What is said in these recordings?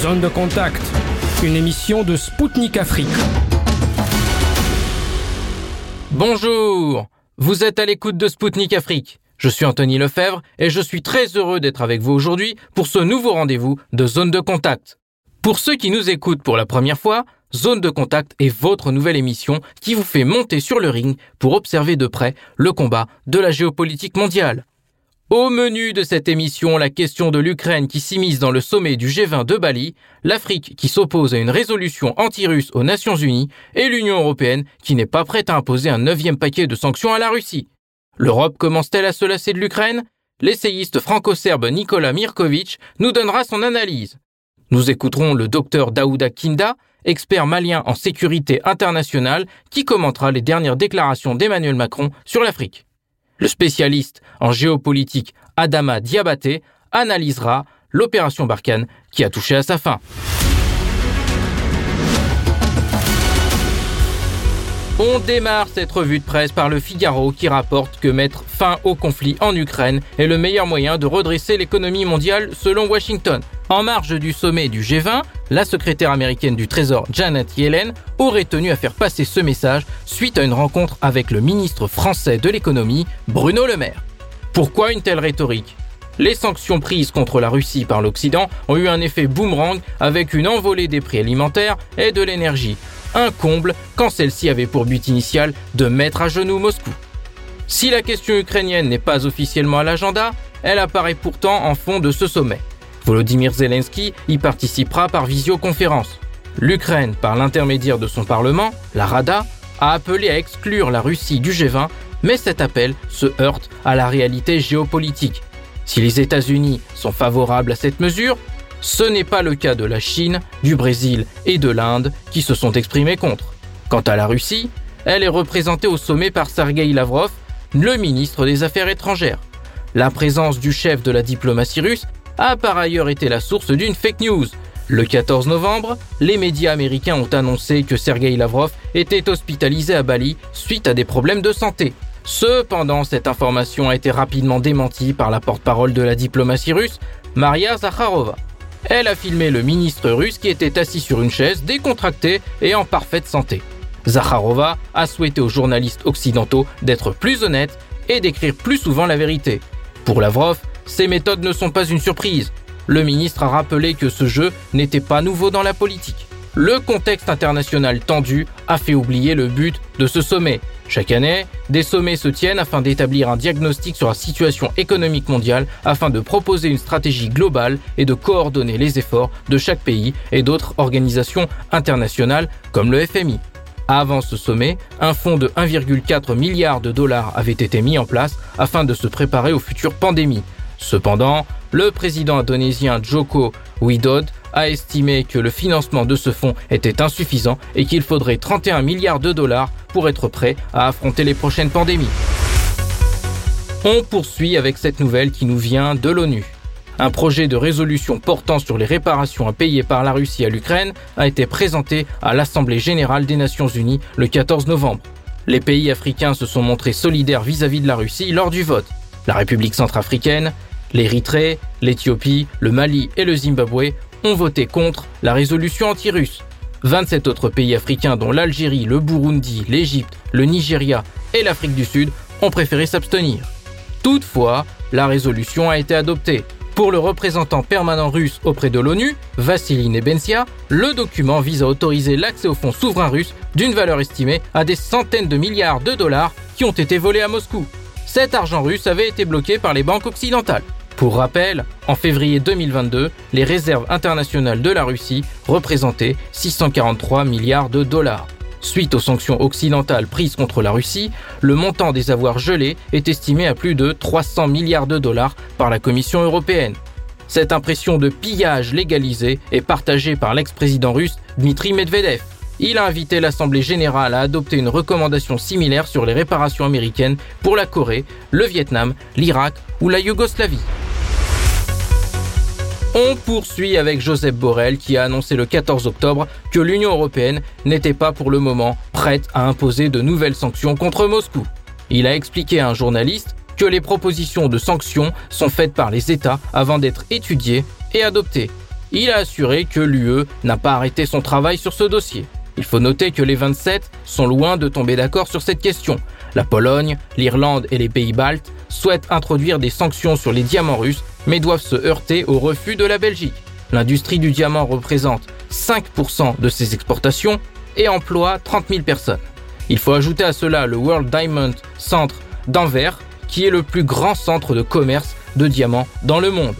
Zone de contact, une émission de Spoutnik Afrique. Bonjour, vous êtes à l'écoute de Spoutnik Afrique. Je suis Anthony Lefebvre et je suis très heureux d'être avec vous aujourd'hui pour ce nouveau rendez-vous de Zone de contact. Pour ceux qui nous écoutent pour la première fois, Zone de contact est votre nouvelle émission qui vous fait monter sur le ring pour observer de près le combat de la géopolitique mondiale. Au menu de cette émission, la question de l'Ukraine qui s'immisce dans le sommet du G20 de Bali, l'Afrique qui s'oppose à une résolution anti-russe aux Nations Unies et l'Union européenne qui n'est pas prête à imposer un neuvième paquet de sanctions à la Russie. L'Europe commence-t-elle à se lasser de l'Ukraine? L'essayiste franco-serbe Nikola Mirkovic nous donnera son analyse. Nous écouterons le docteur Daouda Kinda, expert malien en sécurité internationale, qui commentera les dernières déclarations d'Emmanuel Macron sur l'Afrique. Le spécialiste en géopolitique Adama Diabaté analysera l'opération Barkhane qui a touché à sa fin. On démarre cette revue de presse par le Figaro qui rapporte que mettre fin au conflit en Ukraine est le meilleur moyen de redresser l'économie mondiale selon Washington. En marge du sommet du G20, la secrétaire américaine du Trésor Janet Yellen aurait tenu à faire passer ce message suite à une rencontre avec le ministre français de l'économie, Bruno Le Maire. Pourquoi une telle rhétorique? Les sanctions prises contre la Russie par l'Occident ont eu un effet boomerang avec une envolée des prix alimentaires et de l'énergie, un comble quand celle-ci avait pour but initial de mettre à genoux Moscou. Si la question ukrainienne n'est pas officiellement à l'agenda, elle apparaît pourtant en fond de ce sommet. Volodymyr Zelensky y participera par visioconférence. L'Ukraine, par l'intermédiaire de son Parlement, la Rada, a appelé à exclure la Russie du G20, mais cet appel se heurte à la réalité géopolitique. Si les États-Unis sont favorables à cette mesure, ce n'est pas le cas de la Chine, du Brésil et de l'Inde qui se sont exprimés contre. Quant à la Russie, elle est représentée au sommet par Sergei Lavrov, le ministre des Affaires étrangères. La présence du chef de la diplomatie russe a par ailleurs été la source d'une fake news. Le 14 novembre, les médias américains ont annoncé que Sergei Lavrov était hospitalisé à Bali suite à des problèmes de santé. Cependant, cette information a été rapidement démentie par la porte-parole de la diplomatie russe, Maria Zakharova. Elle a filmé le ministre russe qui était assis sur une chaise, décontracté et en parfaite santé. Zakharova a souhaité aux journalistes occidentaux d'être plus honnêtes et d'écrire plus souvent la vérité. Pour Lavrov, ces méthodes ne sont pas une surprise. Le ministre a rappelé que ce jeu n'était pas nouveau dans la politique. Le contexte international tendu a fait oublier le but de ce sommet, chaque année, des sommets se tiennent afin d'établir un diagnostic sur la situation économique mondiale afin de proposer une stratégie globale et de coordonner les efforts de chaque pays et d'autres organisations internationales comme le FMI. Avant ce sommet, un fonds de 1,4 milliard de dollars avait été mis en place afin de se préparer aux futures pandémies. Cependant, le président indonésien Joko Widodo a estimé que le financement de ce fonds était insuffisant et qu'il faudrait 31 milliards de dollars pour être prêt à affronter les prochaines pandémies. On poursuit avec cette nouvelle qui nous vient de l'ONU. Un projet de résolution portant sur les réparations à payer par la Russie à l'Ukraine a été présenté à l'Assemblée générale des Nations unies le 14 novembre. Les pays africains se sont montrés solidaires vis-à-vis de la Russie lors du vote. La République centrafricaine, l'Érythrée, l'Éthiopie, le Mali et le Zimbabwe ont voté contre la résolution anti-russe. 27 autres pays africains dont l'Algérie, le Burundi, l'Égypte, le Nigeria et l'Afrique du Sud ont préféré s'abstenir. Toutefois, la résolution a été adoptée. Pour le représentant permanent russe auprès de l'ONU, Vassili Nebensia, le document vise à autoriser l'accès aux fonds souverains russes d'une valeur estimée à des centaines de milliards de dollars qui ont été volés à Moscou. Cet argent russe avait été bloqué par les banques occidentales. Pour rappel, en février 2022, les réserves internationales de la Russie représentaient 643 milliards de dollars. Suite aux sanctions occidentales prises contre la Russie, le montant des avoirs gelés est estimé à plus de 300 milliards de dollars par la Commission européenne. Cette impression de pillage légalisé est partagée par l'ex-président russe Dmitri Medvedev. Il a invité l'Assemblée générale à adopter une recommandation similaire sur les réparations américaines pour la Corée, le Vietnam, l'Irak ou la Yougoslavie. On poursuit avec Joseph Borrell qui a annoncé le 14 octobre que l'Union européenne n'était pas pour le moment prête à imposer de nouvelles sanctions contre Moscou. Il a expliqué à un journaliste que les propositions de sanctions sont faites par les États avant d'être étudiées et adoptées. il a assuré que l'UE n'a pas arrêté son travail sur ce dossier. Il faut noter que les 27 sont loin de tomber d'accord sur cette question. La Pologne, l'Irlande et les pays baltes souhaitent introduire des sanctions sur les diamants russes, mais doivent se heurter au refus de la Belgique. L'industrie du diamant représente 5% de ses exportations et emploie 30 000 personnes. Il faut ajouter à cela le World Diamond Center d'Anvers, qui est le plus grand centre de commerce de diamants dans le monde.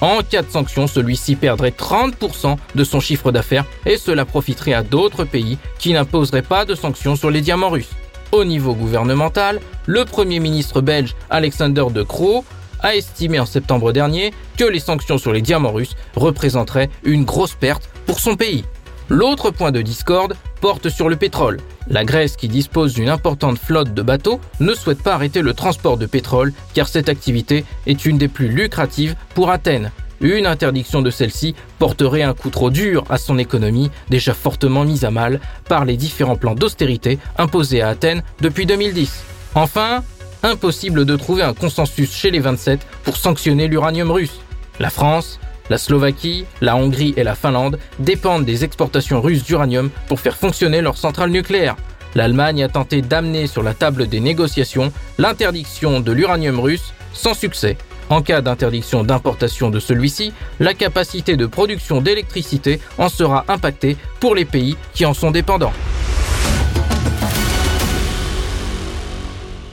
En cas de sanction, celui-ci perdrait 30% de son chiffre d'affaires et cela profiterait à d'autres pays qui n'imposeraient pas de sanctions sur les diamants russes. Au niveau gouvernemental, le Premier ministre belge Alexander De Croo a estimé en septembre dernier que les sanctions sur les diamants russes représenteraient une grosse perte pour son pays. L'autre point de discorde porte sur le pétrole. La Grèce, qui dispose d'une importante flotte de bateaux, ne souhaite pas arrêter le transport de pétrole car cette activité est une des plus lucratives pour Athènes. Une interdiction de celle-ci porterait un coup trop dur à son économie, déjà fortement mise à mal par les différents plans d'austérité imposés à Athènes depuis 2010. Enfin, impossible de trouver un consensus chez les 27 pour sanctionner l'uranium russe. La France, la Slovaquie, la Hongrie et la Finlande dépendent des exportations russes d'uranium pour faire fonctionner leurs centrales nucléaires. L'Allemagne a tenté d'amener sur la table des négociations l'interdiction de l'uranium russe sans succès. En cas d'interdiction d'importation de celui-ci, la capacité de production d'électricité en sera impactée pour les pays qui en sont dépendants.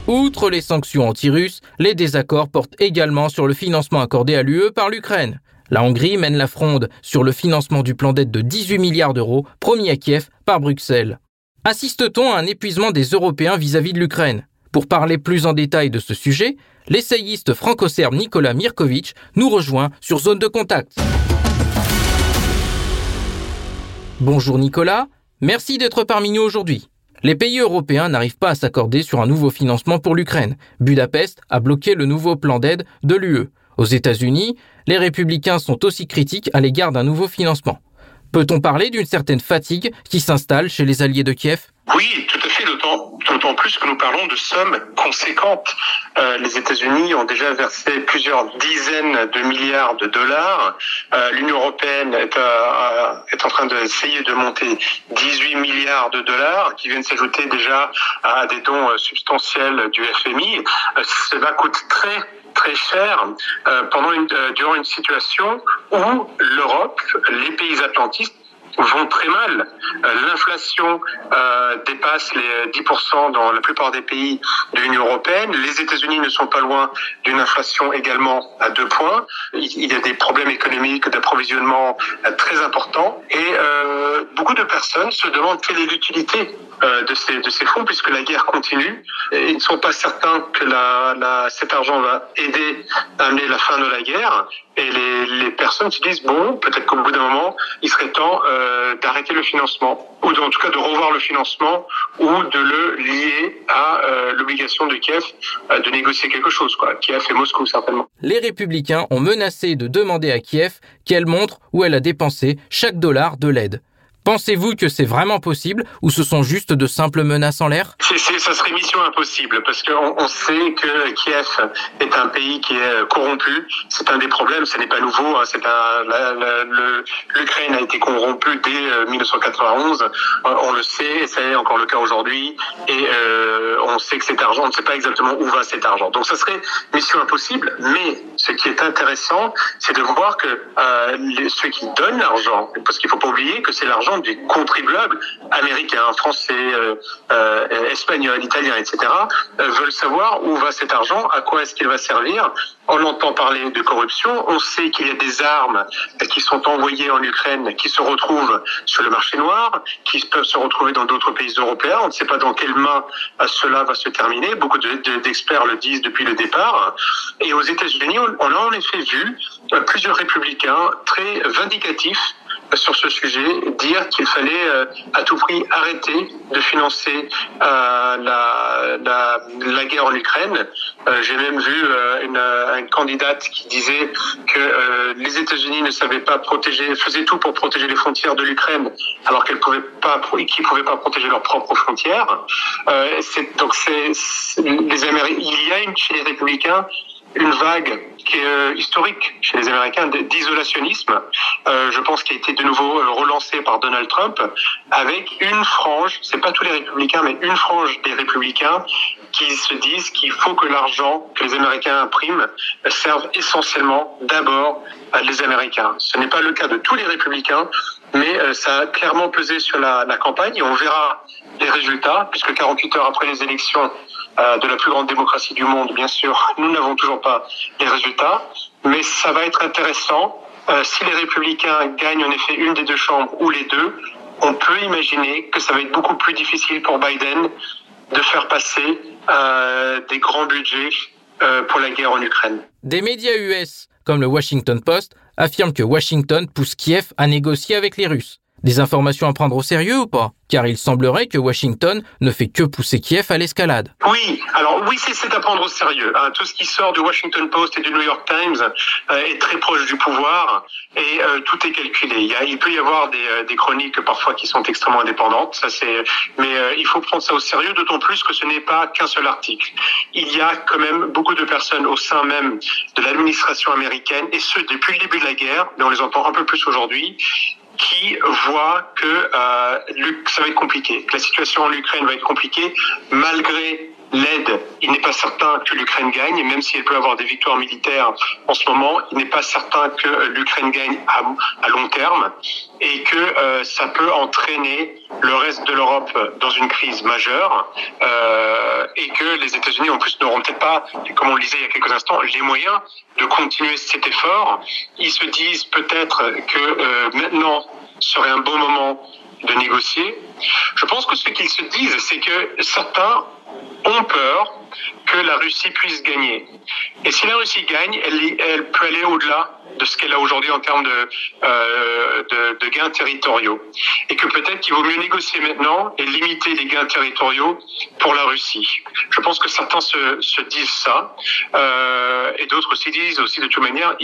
Outre les sanctions anti-russes, les désaccords portent également sur le financement accordé à l'UE par l'Ukraine. La Hongrie mène la fronde sur le financement du plan d'aide de 18 milliards d'euros promis à Kiev par Bruxelles. Assiste-t-on à un épuisement des Européens vis-à-vis de l'Ukraine? Pour parler plus en détail de ce sujet, l'essayiste franco-serbe Nicolas Mirkovic nous rejoint sur Zone de Contact. Bonjour Nicolas, merci d'être parmi nous aujourd'hui. Les pays européens n'arrivent pas à s'accorder sur un nouveau financement pour l'Ukraine. Budapest a bloqué le nouveau plan d'aide de l'UE. Aux États-Unis, les républicains sont aussi critiques à l'égard d'un nouveau financement. Peut-on parler d'une certaine fatigue qui s'installe chez les alliés de Kiev? Oui, tout à fait, d'autant plus que nous parlons de sommes conséquentes. Euh, les États-Unis ont déjà versé plusieurs dizaines de milliards de dollars. Euh, L'Union européenne est, euh, est, en train d'essayer de monter 18 milliards de dollars qui viennent s'ajouter déjà à des dons substantiels du FMI. cela coûte très très cher euh, pendant une, euh, durant une situation où l'Europe, les pays atlantistes vont très mal. Euh, l'inflation euh, dépasse les 10% dans la plupart des pays de l'Union européenne. Les États-Unis ne sont pas loin d'une inflation également à deux points. Il y a des problèmes économiques d'approvisionnement euh, très importants et euh, beaucoup de personnes se demandent quelle est l'utilité euh, de, ces, de ces fonds puisque la guerre continue. Et ils ne sont pas certains que cet argent va aider à amener la fin de la guerre. Et les, personnes se disent, bon, peut-être qu'au bout d'un moment, il serait temps euh, d'arrêter le financement, ou en tout cas de revoir le financement, ou de le lier à euh, l'obligation de Kiev euh, de négocier quelque chose, quoi. Kiev et Moscou, certainement. Les républicains ont menacé de demander à Kiev qu'elle montre où elle a dépensé chaque dollar de l'aide. Pensez-vous que c'est vraiment possible ou ce sont juste de simples menaces en l'air? Ça serait mission impossible parce qu'on on sait que Kiev est un pays qui est corrompu. C'est un des problèmes, ce n'est pas nouveau. Hein. L'Ukraine a été corrompue dès 1991. Euh, on le sait, et c'est encore le cas aujourd'hui. Et euh, on sait que cet argent, on ne sait pas exactement où va cet argent. Donc ça serait mission impossible. Mais ce qui est intéressant, c'est de voir que euh, ceux qui donnent l'argent, parce qu'il ne faut pas oublier que c'est l'argent des contribuables américains, français, euh, euh, espagnols, italiens, etc., veulent savoir où va cet argent, à quoi est-ce qu'il va servir. On entend parler de corruption, on sait qu'il y a des armes qui sont envoyées en Ukraine, qui se retrouvent sur le marché noir, qui peuvent se retrouver dans d'autres pays européens. On ne sait pas dans quelles mains cela va se terminer. Beaucoup d'experts le disent depuis le départ. Et aux États-Unis, on a en effet vu plusieurs républicains très vindicatifs sur ce sujet, dire qu'il fallait euh, à tout prix arrêter de financer euh, la, la, la, guerre en Ukraine. Euh, J'ai même vu euh, une, une, candidate qui disait que euh, les États-Unis ne savaient pas protéger, faisaient tout pour protéger les frontières de l'Ukraine, alors qu'elles pouvaient pas, pouvaient pas protéger leurs propres frontières. donc c'est les Américains, il y a une, chez les républicains une vague politique euh, historique chez les Américains d'isolationnisme, euh, je pense qu'il a été de nouveau euh, relancé par Donald Trump, avec une frange, c'est pas tous les républicains, mais une frange des républicains qui se disent qu'il faut que l'argent que les Américains impriment serve essentiellement d'abord les Américains. Ce n'est pas le cas de tous les républicains, mais ça a clairement pesé sur la, la campagne et on verra les résultats, puisque 48 heures après les élections, euh, de la plus grande démocratie du monde, bien sûr. Nous n'avons toujours pas les résultats, mais ça va être intéressant. Euh, si les républicains gagnent en effet une des deux chambres ou les deux, on peut imaginer que ça va être beaucoup plus difficile pour Biden de faire passer euh, des grands budgets pour la guerre en Ukraine. Des médias US comme le Washington Post affirment que Washington pousse Kiev à négocier avec les Russes. Des informations à prendre au sérieux ou pas? Car il semblerait que Washington ne fait que pousser Kiev à l'escalade. Oui, alors oui, c'est à prendre au sérieux. Hein. Tout ce qui sort du Washington Post et du New York Times euh, est très proche du pouvoir et euh, tout est calculé. Il, peut y avoir des, euh, des, chroniques parfois qui sont extrêmement indépendantes, ça c'est. Mais il faut prendre ça au sérieux, d'autant plus que ce n'est pas qu'un seul article. Il y a quand même beaucoup de personnes au sein même de l'administration américaine et ce depuis le début de la guerre, mais on les entend un peu plus aujourd'hui, qui voit que euh, ça va être compliqué, que la situation en Ukraine va être compliquée, malgré l'aide, il n'est pas certain que l'Ukraine gagne, même si elle peut avoir des victoires militaires en ce moment, il n'est pas certain que l'Ukraine gagne à, long terme et que euh, ça peut entraîner le reste de l'Europe dans une crise majeure euh, et que les États-Unis en plus n'auront peut-être pas, comme on le disait il y a quelques instants, les moyens de continuer cet effort. Ils se disent peut-être que euh, maintenant serait un bon moment de négocier. Je pense que ce qu'ils se disent, c'est que certains ont peur que la Russie puisse gagner. Et si la Russie gagne, elle, peut aller au-delà de ce qu'elle a aujourd'hui en termes de, euh, de, gains territoriaux. Et que peut-être qu'il vaut mieux négocier maintenant et limiter les gains territoriaux pour la Russie. Je pense que certains se, se disent ça. Euh, et d'autres aussi disent aussi de toute manière,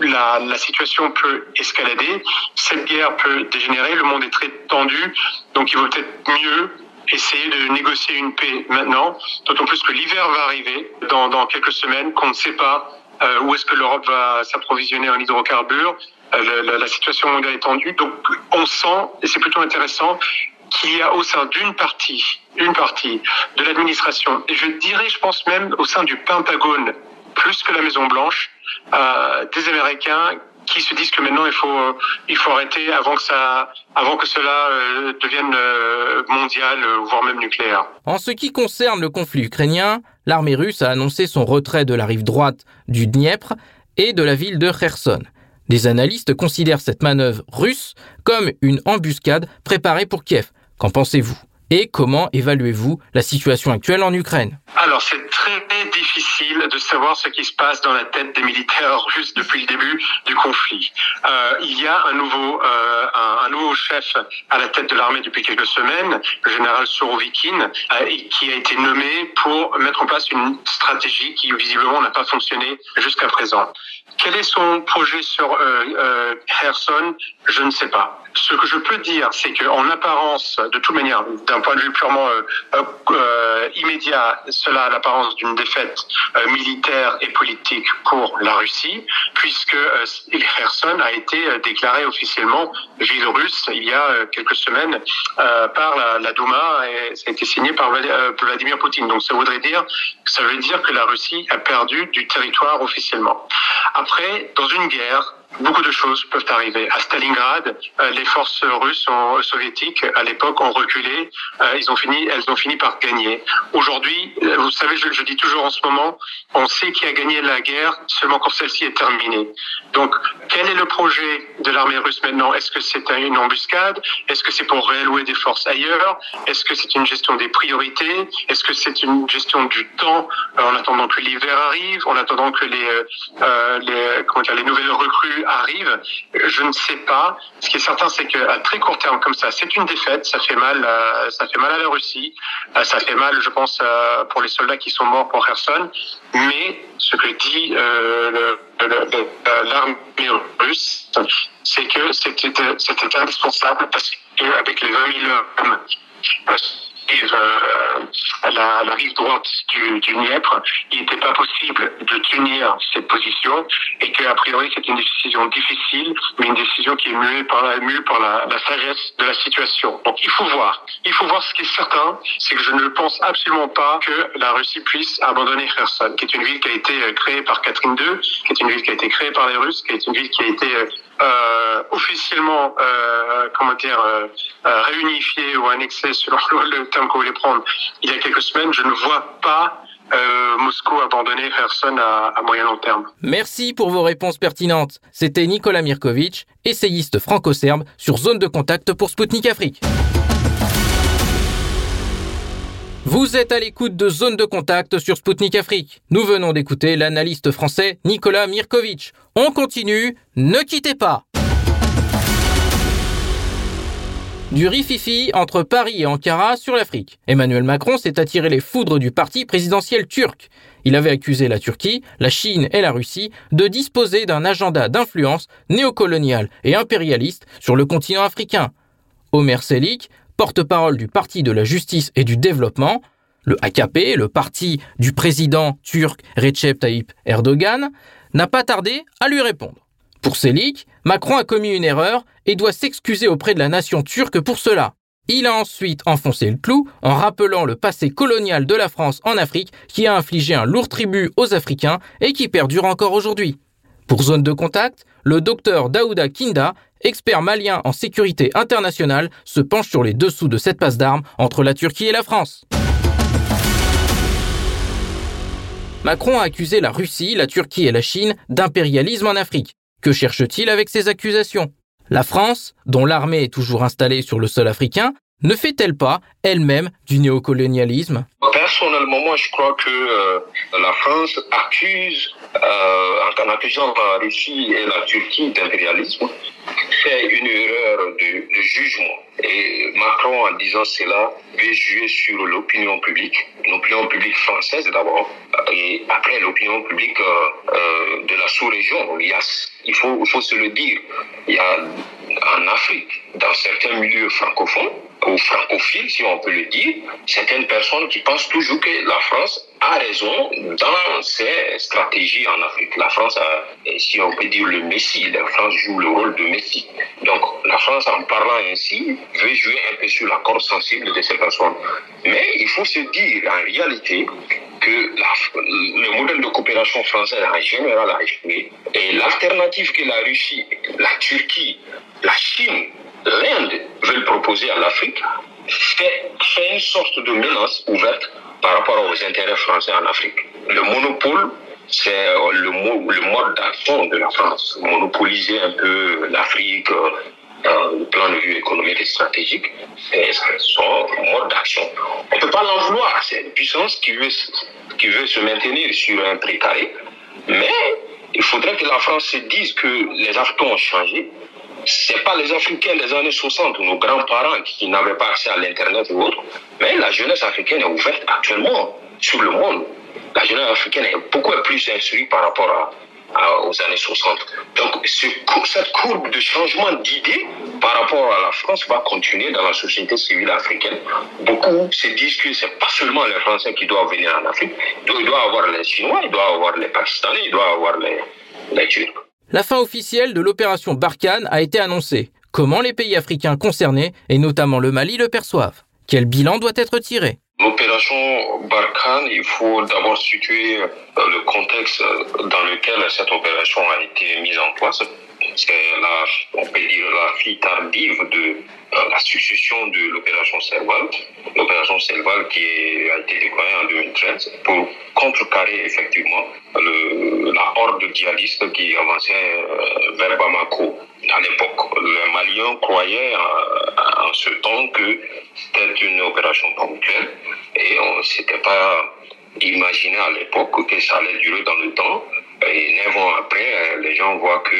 la, la situation peut escalader, cette guerre peut dégénérer, le monde est très tendu, donc il vaut peut-être mieux essayer de négocier une paix maintenant, d'autant plus que l'hiver va arriver dans, dans quelques semaines, qu'on ne sait pas euh, où est-ce que l'Europe va s'approvisionner en hydrocarbures. Euh, la, la, situation mondiale est tendue, donc on sent, et c'est plutôt intéressant, qu'il y a au sein d'une partie, une partie de l'administration, et je dirais, je pense même au sein du Pentagone, plus que la Maison Blanche, euh, des Américains qui se disent que maintenant il faut faut arrêter avant que cela euh, devienne euh, mondial euh, voire même nucléaire. En ce qui concerne le conflit ukrainien, l'armée russe a annoncé son retrait de la rive droite du Dniepr et de la ville de Kherson. Des analystes considèrent cette manœuvre russe comme une embuscade préparée pour Kiev. Qu'en pensez-vous? Et comment évaluez-vous la situation actuelle en Ukraine? Alors c'est très difficile de savoir ce qui se passe dans la tête des militaires russes depuis le début du conflit. Euh, il y a un nouveau, euh, un, nouveau chef à la tête de l'armée depuis quelques semaines, le général Sorovikin, euh, qui a été nommé pour mettre en place une stratégie qui visiblement n'a pas fonctionné jusqu'à présent. Quel est son projet sur Kherson? Je ne sais pas. Ce que je peux dire, c'est qu'en apparence, de toute manière, d'un point de vue purement euh, immédiat, cela a l'apparence d'une défaite euh, militaire et politique pour la Russie, puisque euh, Kherson a été euh, déclaré officiellement ville russe il y a quelques semaines par la, la, Douma et ça a été signé par Vladimir Poutine. Donc ça voudrait dire, ça veut dire que la Russie a perdu du territoire officiellement. Après, dans une guerre, beaucoup de choses peuvent arriver. À Stalingrad, euh, les forces russes euh, soviétiques à l'époque ont reculé. Euh, ils ont fini, elles ont fini par gagner. Aujourd'hui, vous savez, je, dis toujours en ce moment, on sait qui a gagné la guerre seulement quand celle-ci est terminée. Donc, quel est le projet de l'armée russe maintenant? Est-ce que c'est une embuscade? Est-ce que c'est pour réallouer des forces ailleurs? Est-ce que c'est une gestion des priorités? Est-ce que c'est une gestion du temps en attendant que l'hiver arrive, en attendant que les, comment dire, les nouvelles recrues arrive, je ne sais pas. Ce qui est certain, c'est qu'à très court terme, comme ça, c'est une défaite. Ça fait mal, euh, ça fait mal à la Russie. Euh, ça fait mal, je pense, euh, pour les soldats qui sont morts pour Kherson. Mais ce que dit l'armée russe, c'est que c'était indispensable parce qu'avec les 20 000 hommes rive, à la, rive droite du, du Dniepr, il n'était pas possible de tenir cette position et qu'a priori c'est une décision difficile, mais une décision qui est muée par par la, la, sagesse de la situation. Donc il faut voir. Il faut voir ce qui est certain, c'est que je ne pense absolument pas que la Russie puisse abandonner Kherson, qui est une ville qui a été créée par Catherine II, qui est une ville qui a été créée par les Russes, qui est une ville qui a été euh, officiellement, euh, comment dire, euh, euh, réunifié ou annexé selon le terme que vous voulez prendre il y a quelques semaines, je ne vois pas euh, Moscou abandonner Kherson à, à, moyen long terme. Merci pour vos réponses pertinentes. C'était Nicolas Mirkovic, essayiste franco-serbe sur Zone de Contact pour Spoutnik Afrique. Vous êtes à l'écoute de Zone de Contact sur Spoutnik Afrique. Nous venons d'écouter l'analyste français Nicolas Mirkovic. On continue, ne quittez pas du rififi entre Paris et Ankara sur l'Afrique. Emmanuel Macron s'est attiré les foudres du parti présidentiel turc. Il avait accusé la Turquie, la Chine et la Russie de disposer d'un agenda d'influence néocolonial et impérialiste sur le continent africain. Omer Selik, porte-parole du Parti de la justice et du développement, le AKP, le parti du président turc Recep Tayyip Erdogan, n'a pas tardé à lui répondre. Pour Selik, Macron a commis une erreur et doit s'excuser auprès de la nation turque pour cela. Il a ensuite enfoncé le clou en rappelant le passé colonial de la France en Afrique qui a infligé un lourd tribut aux Africains et qui perdure encore aujourd'hui. Pour zone de contact, le docteur Daouda Kinda, expert malien en sécurité internationale, se penche sur les dessous de cette passe d'armes entre la Turquie et la France. Macron a accusé la Russie, la Turquie et la Chine d'impérialisme en Afrique. Que cherche-t-il avec ces accusations? La France, dont l'armée est toujours installée sur le sol africain, ne fait-elle pas elle-même du néocolonialisme? Personnellement, moi, je crois que euh, la France accuse, en accusant la Russie et la Turquie d'impérialisme, fait une erreur de, jugement. Et Macron, en disant cela, veut jouer sur l'opinion publique, l'opinion publique française d'abord, et après l'opinion publique euh, euh de la sous-région, il faut se le dire. Il y a en Afrique, dans certains milieux francophones, ou francophiles, si on peut le dire, certaines personnes qui pensent toujours que la France a raison dans ses stratégies en Afrique. La France a, si on peut dire, le Messie. La France joue le rôle de Messie. Donc, la France, en parlant ainsi, veut jouer un peu sur la corde sensible de ces personnes. Mais il faut se dire, en réalité, que le modèle de coopération française en général a échoué. Et l'alternative que la Russie, la Turquie, la Chine, l'Inde veulent proposer à l'Afrique fait, fait une sorte de menace ouverte par rapport aux intérêts français en Afrique. Le monopole, c'est le, le mode d'action de la France. Monopoliser un peu l'Afrique, euh, le plan de vue économique et stratégique, c'est son mode d'action. On ne peut pas l'en vouloir. C'est une puissance qui veut, qui veut se maintenir sur un précaré. Mais il faudrait que la France se dise que les Africains ont changé. C'est pas les Africains des années 60 ou nos grands-parents qui n'avaient pas accès à l'Internet ou autre. Mais la jeunesse africaine est ouverte actuellement sur le monde. La jeunesse africaine est beaucoup plus instruite par rapport aux années 60. Donc, ce, cette courbe de changement d'idées par rapport à la France va continuer dans la société civile africaine. Beaucoup se disent que c'est pas seulement les Français qui doivent venir en Afrique. Il doit y avoir les Chinois, il doit y avoir les Pakistanais, il doit y avoir les, les Turcs. La fin officielle de l'opération Barkhane a été annoncée. Comment les pays africains concernés, et notamment le Mali, le perçoivent? Quel bilan doit être tiré? L'opération Barkhane, il faut d'abord situer euh, le contexte dans lequel cette opération a été mise en place. C'est la, on peut dire, la fille tardive de la succession de l'opération Serval. L'opération Serval qui a été déployée en 2013 pour contrecarrer effectivement le, la horde djihadiste qui avançait vers Bamako à l'époque. Les Maliens croyaient en, ce temps que c'était une opération ponctuelle et on ne s'était pas imaginé à l'époque que ça allait durer dans le temps. Et neuf ans après, les gens voient que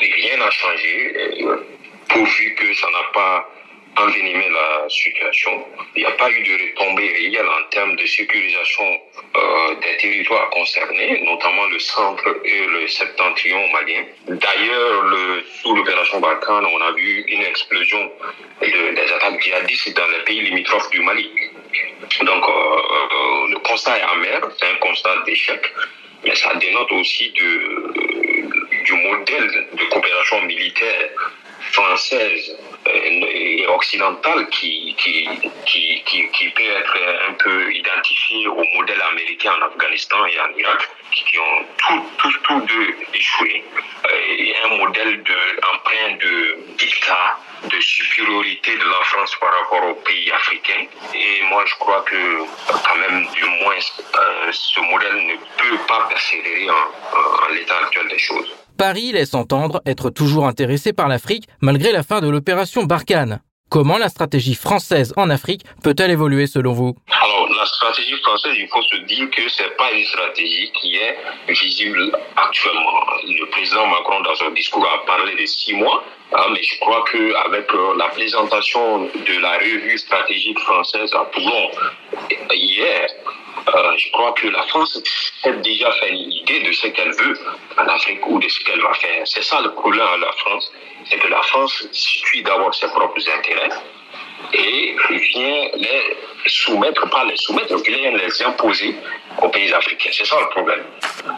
rien n'a changé, pourvu que ça n'a pas envenimé la situation. Il n'y a pas eu de retombée réelle en termes de sécurisation euh, des territoires concernés, notamment le centre et le septentrion malien. D'ailleurs, le, sous l'opération Barkhane, on a vu une explosion de, des attaques djihadistes dans les pays limitrophes du Mali. Donc, euh, euh, le constat est amer, c'est un constat d'échec, mais ça dénote aussi du modèle de coopération militaire française et occidentale qui, qui, qui, qui, peut être un peu identifiée au modèle américain en Afghanistan et en Irak, qui ont tous tout, tout deux échoué. Et un modèle de, empreint de dictat, de supériorité de la France par rapport aux pays africains. Et moi, je crois que, quand même, du moins, euh, ce modèle ne peut pas persévérer en l'état actuel des choses. Paris laisse entendre être toujours intéressé par l'Afrique malgré la fin de l'opération Barkhane. Comment la stratégie française en Afrique peut-elle évoluer selon vous? Alors, la stratégie française, il faut se dire que c'est pas une stratégie qui est visible actuellement. Le président Macron, dans son discours, a parlé de six mois, hein, mais je crois qu'avec euh, la présentation de la revue stratégique française à Toulon hier, je crois que la France a déjà fait une idée de ce qu'elle veut en Afrique ou de ce qu'elle va faire. C'est ça le problème à la France, c'est que la France suit d'abord ses propres intérêts et vient les soumettre, pas les soumettre, vient les imposer aux pays africains. C'est ça le problème.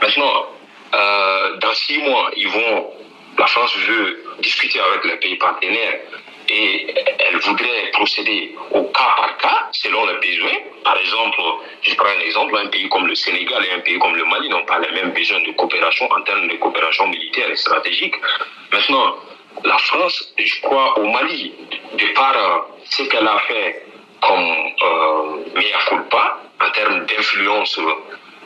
Maintenant, euh, dans six mois, ils vont, la France veut discuter avec les pays partenaires et elle voudrait procéder au cas par cas selon les besoins. Par exemple, je prends un exemple, un pays comme le Sénégal et un pays comme le Mali n'ont pas les mêmes besoins de coopération en termes de coopération militaire et stratégique. Maintenant, la France, je crois, au Mali, de par euh, ce qu'elle a fait comme euh, mea culpa, en termes d'influence,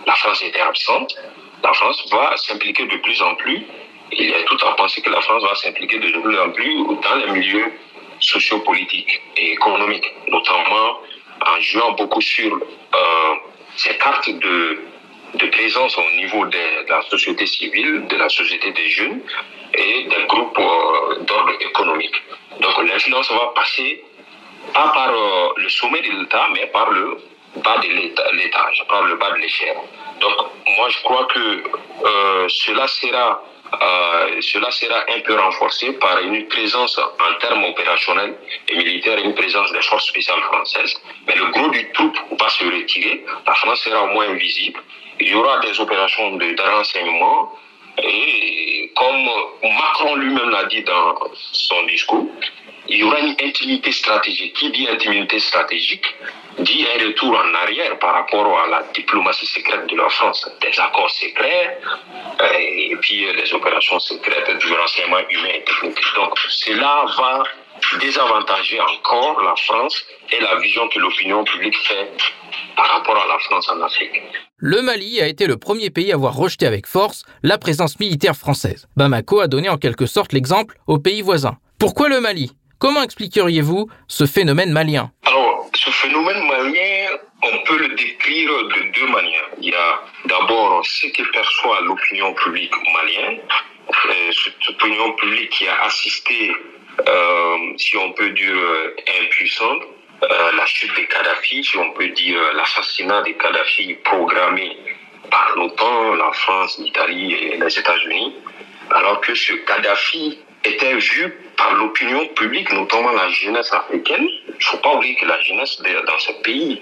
la France était absente. La France va s'impliquer de plus en plus. Il y a tout à penser que la France va s'impliquer de plus en plus dans les milieux sociopolitique et économique, notamment en jouant beaucoup sur euh, ces cartes de, de présence au niveau de, la société civile, de la société des jeunes et des groupes euh, d'ordre économique. Donc l'influence va passer pas par euh, le sommet de l'État, mais par le bas de l'étage, par le bas de l'échelle. Donc moi je crois que cela sera euh, cela sera un peu renforcé par une présence en termes opérationnels et militaires, une présence des forces spéciales françaises. Mais le gros du troupe va se retirer. La France sera moins visible. Il y aura des opérations de, de renseignement. Et comme Macron lui-même l'a dit dans son discours, il y aura une intimité stratégique. Qui dit intimité stratégique dit un retour en arrière par rapport à la diplomatie secrète de la France, des accords secrets euh, et puis les opérations secrètes du renseignement humain et technique. Donc cela va désavantager encore la France et la vision que l'opinion publique fait par rapport à la France en Afrique. Le Mali a été le premier pays à avoir rejeté avec force la présence militaire française. Bamako a donné en quelque sorte l'exemple aux pays voisins. Pourquoi le Mali? Comment expliqueriez-vous ce phénomène malien Alors, ce phénomène malien, on peut le décrire de deux manières. Il y a d'abord ce que perçoit l'opinion publique malienne, euh, cette opinion publique qui a assisté, euh, si on peut dire, euh, impuissante, la chute des Kadhafi, si on peut dire l'assassinat des Kadhafi programmé par l'OTAN, la France, l'Italie et les États-Unis, alors que ce Kadhafi était vu par l'opinion publique, notamment la jeunesse africaine. Il ne faut pas oublier que la jeunesse dans ce pays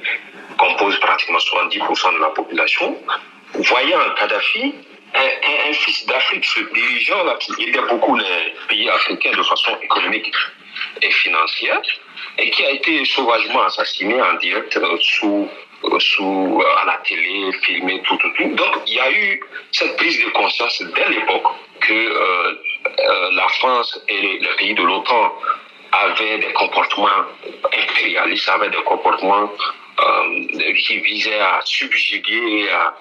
compose pratiquement 70% de la population. Voyant Kadhafi, un, un, fils d'Afrique se dirigeant là, qui aidait beaucoup les pays africains de façon économique et financière, et qui a été sauvagement assassiné en direct euh, sous euh, sous, euh, à la télé, filmé, tout, tout, tout. Donc, il y a eu cette prise de conscience dès l'époque que euh, la France et les pays de l'OTAN avaient des comportements impérialistes, avaient des comportements euh, qui visaient à subjuguer à,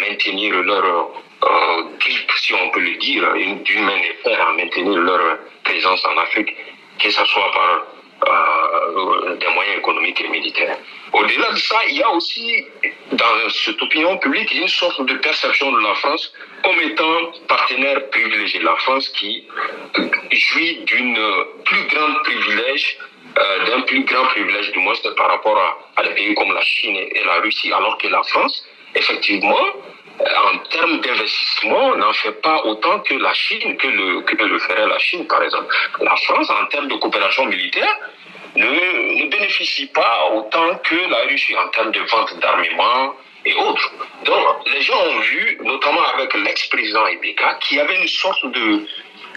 maintenir leur euh, grippe, si on peut le dire, d'une main de fer, à maintenir leur présence en Afrique, que ce soit par euh, des moyens économiques et militaires. Au-delà de ça, il y a aussi dans cette opinion publique une sorte de perception de la France comme étant partenaire privilégié. La France qui jouit d'une plus grande privilège, euh, d'un plus grand privilège du moins par rapport à, à, des pays comme la Chine et la Russie, alors que la France effectivement, en termes d'investissement, n'en fait pas autant que la Chine, que le, que le ferait la Chine, par exemple. La France, en termes de coopération militaire, ne, bénéficie pas autant que la Russie en termes de vente d'armement et autres. Donc, les gens ont vu, notamment avec l'ex-président Ibeka, qui avait une sorte de,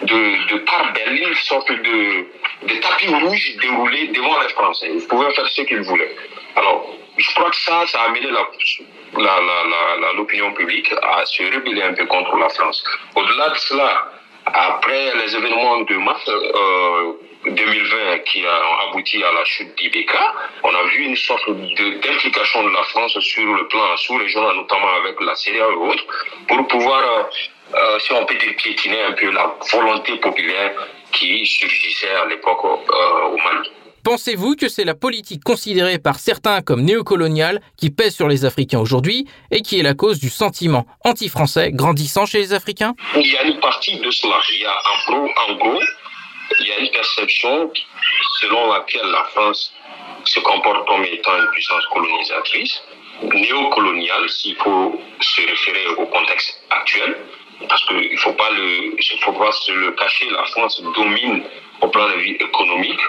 de, de part belle, une sorte de, de tapis rouge déroulé devant les Français. Ils pouvaient faire ce qu'ils voulaient. Alors, je crois que ça, ça a amené la, l'opinion publique à se rebeller un peu contre la France. Au-delà de cela, après les événements de mars euh, 2020 qui a abouti à la chute d'Ibeka, on a vu une sorte d'implication de, la France sur le plan sous-régional, notamment avec la CDA et autres, pour pouvoir, euh, euh, si on peut dire, piétiner un peu la volonté populaire qui surgissait à l'époque euh, au Mali. Pensez-vous que c'est la politique considérée par certains comme néocoloniale qui pèse sur les Africains aujourd'hui et qui est la cause du sentiment anti-français grandissant chez les Africains? Il y a une partie de cela. Il y a en gros, il y a une perception selon laquelle la France se comporte comme étant une puissance colonisatrice, néocoloniale, s'il faut se référer au contexte actuel, parce qu'il ne faut pas le, faut pas se le cacher, la France domine au plan de vue économique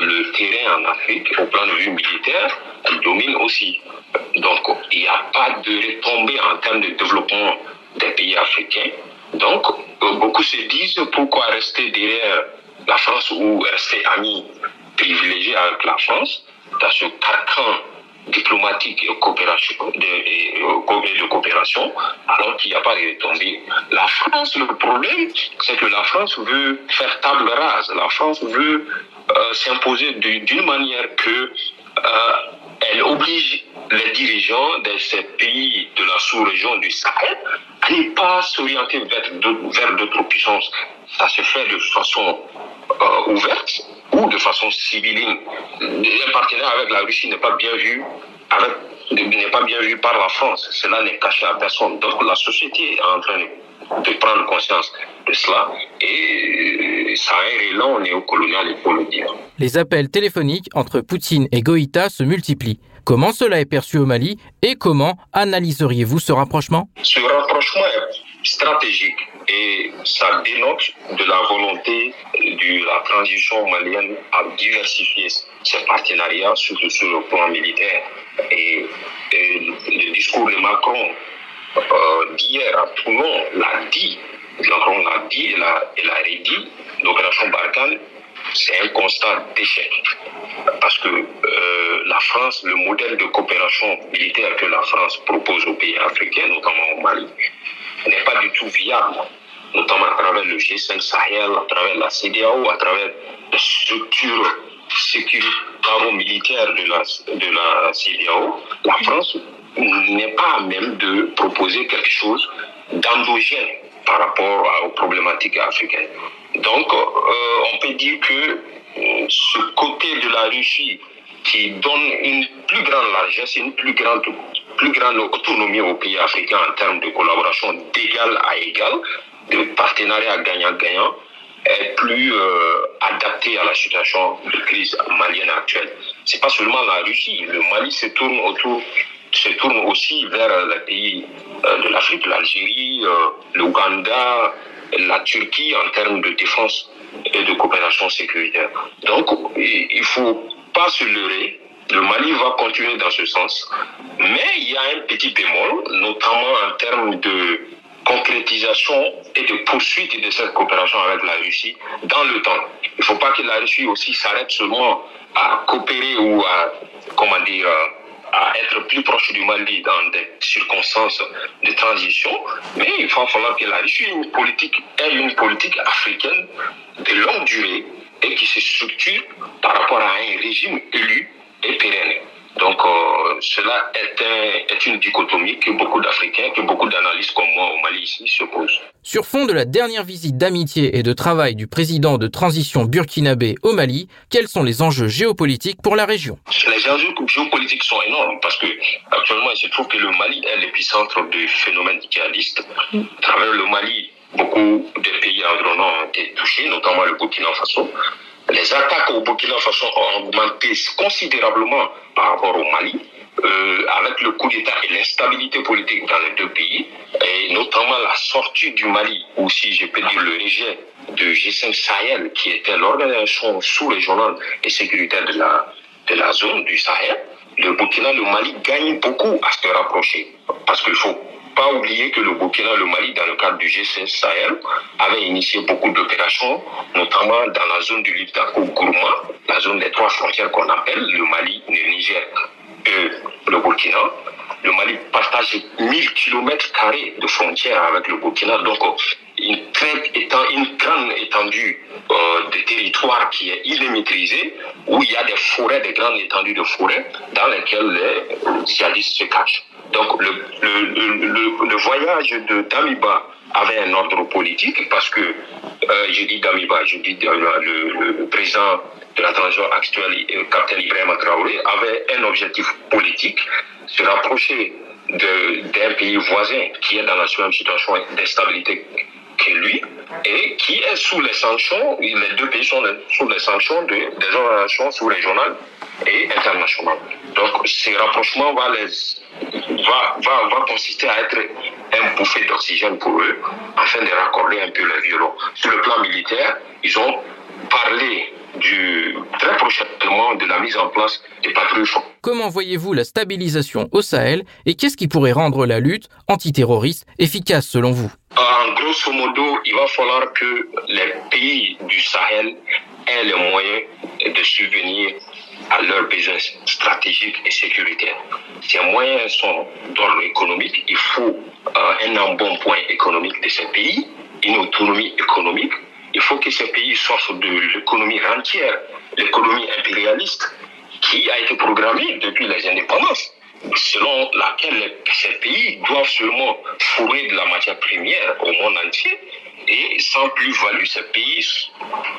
le terrain en Afrique, au plan de vue militaire, domine aussi. Donc, il n'y a pas de retombée en termes de développement des pays africains. Donc, beaucoup se disent pourquoi rester derrière la France ou rester amis privilégiés avec la France dans ce carcan diplomatique et, coopération, de, de coopération, alors qu'il n'y a pas de retombée. La France, le problème, c'est que la France veut faire table rase. La France veut euh, s'imposer d'une manière que euh, elle oblige les dirigeants de ces pays de la sous-région du Sahel à ne pas s'orienter vers d'autres puissances. Ça se fait de façon euh, ouverte ou de façon civiline. Un partenaire avec la Russie n'est pas bien vu n'est pas bien vu par la France. Cela n'est caché à personne. Donc la société est en train de prendre conscience de cela et ça a un élan néocolonial, il faut le dire. Les appels téléphoniques entre Poutine et Goïta se multiplient. Comment cela est perçu au Mali et comment analyseriez-vous ce rapprochement? Ce rapprochement est stratégique et ça dénote de la volonté de la transition malienne à diversifier ses partenariats, surtout sur le plan militaire. Et, le discours de Macron euh, d'hier à Toulon l'a dit. Macron l'a dit et l'a, redit. L'opération Barkhane, c'est un constat d'échec. Parce que euh, la France, le modèle de coopération militaire que la France propose aux pays africains, notamment au Mali, n'est pas du tout viable, notamment à travers le G5 Sahel, à travers la CDAO, à travers les structures sécuritaires militaires de la, de la CDAO. La France n'est pas à même de proposer quelque chose d'endogène par rapport aux problématiques africaines. Donc, euh, on peut dire que euh, ce côté de la Russie qui donne une plus grande largesse, une plus grande, plus grande autonomie aux pays africains en termes de collaboration d'égal à égal, de partenariat gagnant-gagnant, est plus euh, adapté à la situation de crise malienne actuelle. C'est pas seulement la Russie, le Mali se tourne autour se tourne aussi vers les pays euh, de l'Afrique, l'Algérie, euh, l'Ouganda, la Turquie en termes de défense et de coopération sécuritaire. Donc, il ne faut pas se leurrer. Le Mali va continuer dans ce sens. Mais il y a un petit bémol, notamment en termes de concrétisation et de poursuite de cette coopération avec la Russie dans le temps. Il ne faut pas que la Russie aussi s'arrête seulement à coopérer ou à, comment dire, à être plus proche du Mali dans des circonstances de transition, mais il va falloir que la Russie politique, ait une politique africaine de longue durée et qui se structure par rapport à un régime élu et pérenne. Donc euh, cela est, est, une dichotomie que beaucoup d'Africains, que beaucoup d'analystes comme moi au Mali ici se posent. Sur fond de la dernière visite d'amitié et de travail du président de transition burkinabé au Mali, quels sont les enjeux géopolitiques pour la région? Les enjeux géopolitiques sont énormes parce que actuellement il se trouve que le Mali est l'épicentre du phénomène djihadiste. À travers le Mali, beaucoup de pays environnants ont été touchés, notamment le Burkina Faso. Les attaques au Burkina Faso ont augmenté considérablement par rapport au Mali. euh, avec le coup d'État et l'instabilité politique dans les deux pays, et notamment la sortie du Mali, ou si je peux dire le rejet de G5 Sahel, qui était l'organisation sous-régionale et sécuritaire de la, de la zone du Sahel, le Burkina, le Mali gagne beaucoup à se rapprocher. Parce qu'il faut pas oublier que le Burkina, le Mali, dans le cadre du G5 Sahel, avait initié beaucoup d'opérations, notamment dans la zone du Liptako-Gourma, la zone des trois frontières qu'on appelle le Mali, le Niger et le Burkina. Le Mali partage 1000 km de frontières avec le Burkina, donc une, très, une grande étendue euh, de territoire qui est illimitrisée, où il y a des forêts, des grandes étendues de forêts dans lesquelles les djihadistes se cachent. Donc le, le, le, voyage de Damiba avait un ordre politique parce que, euh, je dis Damiba, je dis le, président de la transition actuelle, euh, Capitaine Ibrahim Traoré, avait un objectif politique, se rapprocher d'un pays voisin qui est dans la même situation d'instabilité que lui et qui est sous les sanctions, les deux pays sont sous les sanctions de, des organisations sous-régionales et internationales. Donc ces rapprochements vont les va, va, va consister à être un bouffée d'oxygène pour eux afin de raccorder un peu le violon. Sur le plan militaire, ils ont parlé du, très prochainement de la mise en place des patrouilles. Comment voyez-vous la stabilisation au Sahel et qu'est-ce qui pourrait rendre la lutte antiterroriste efficace selon vous? En grosso modo, il va falloir que les pays du Sahel aient les moyens de subvenir à leurs besoins stratégiques et sécuritaires. Ces moyens sont d'ordre économique. Il faut euh, un embonpoint économique de ces pays, une autonomie économique. Il faut que ces pays sortent de l'économie rentière, l'économie impérialiste qui a été programmée depuis les indépendances selon laquelle ces pays doivent seulement fourrer de la matière première au monde entier et sans plus-value, ces pays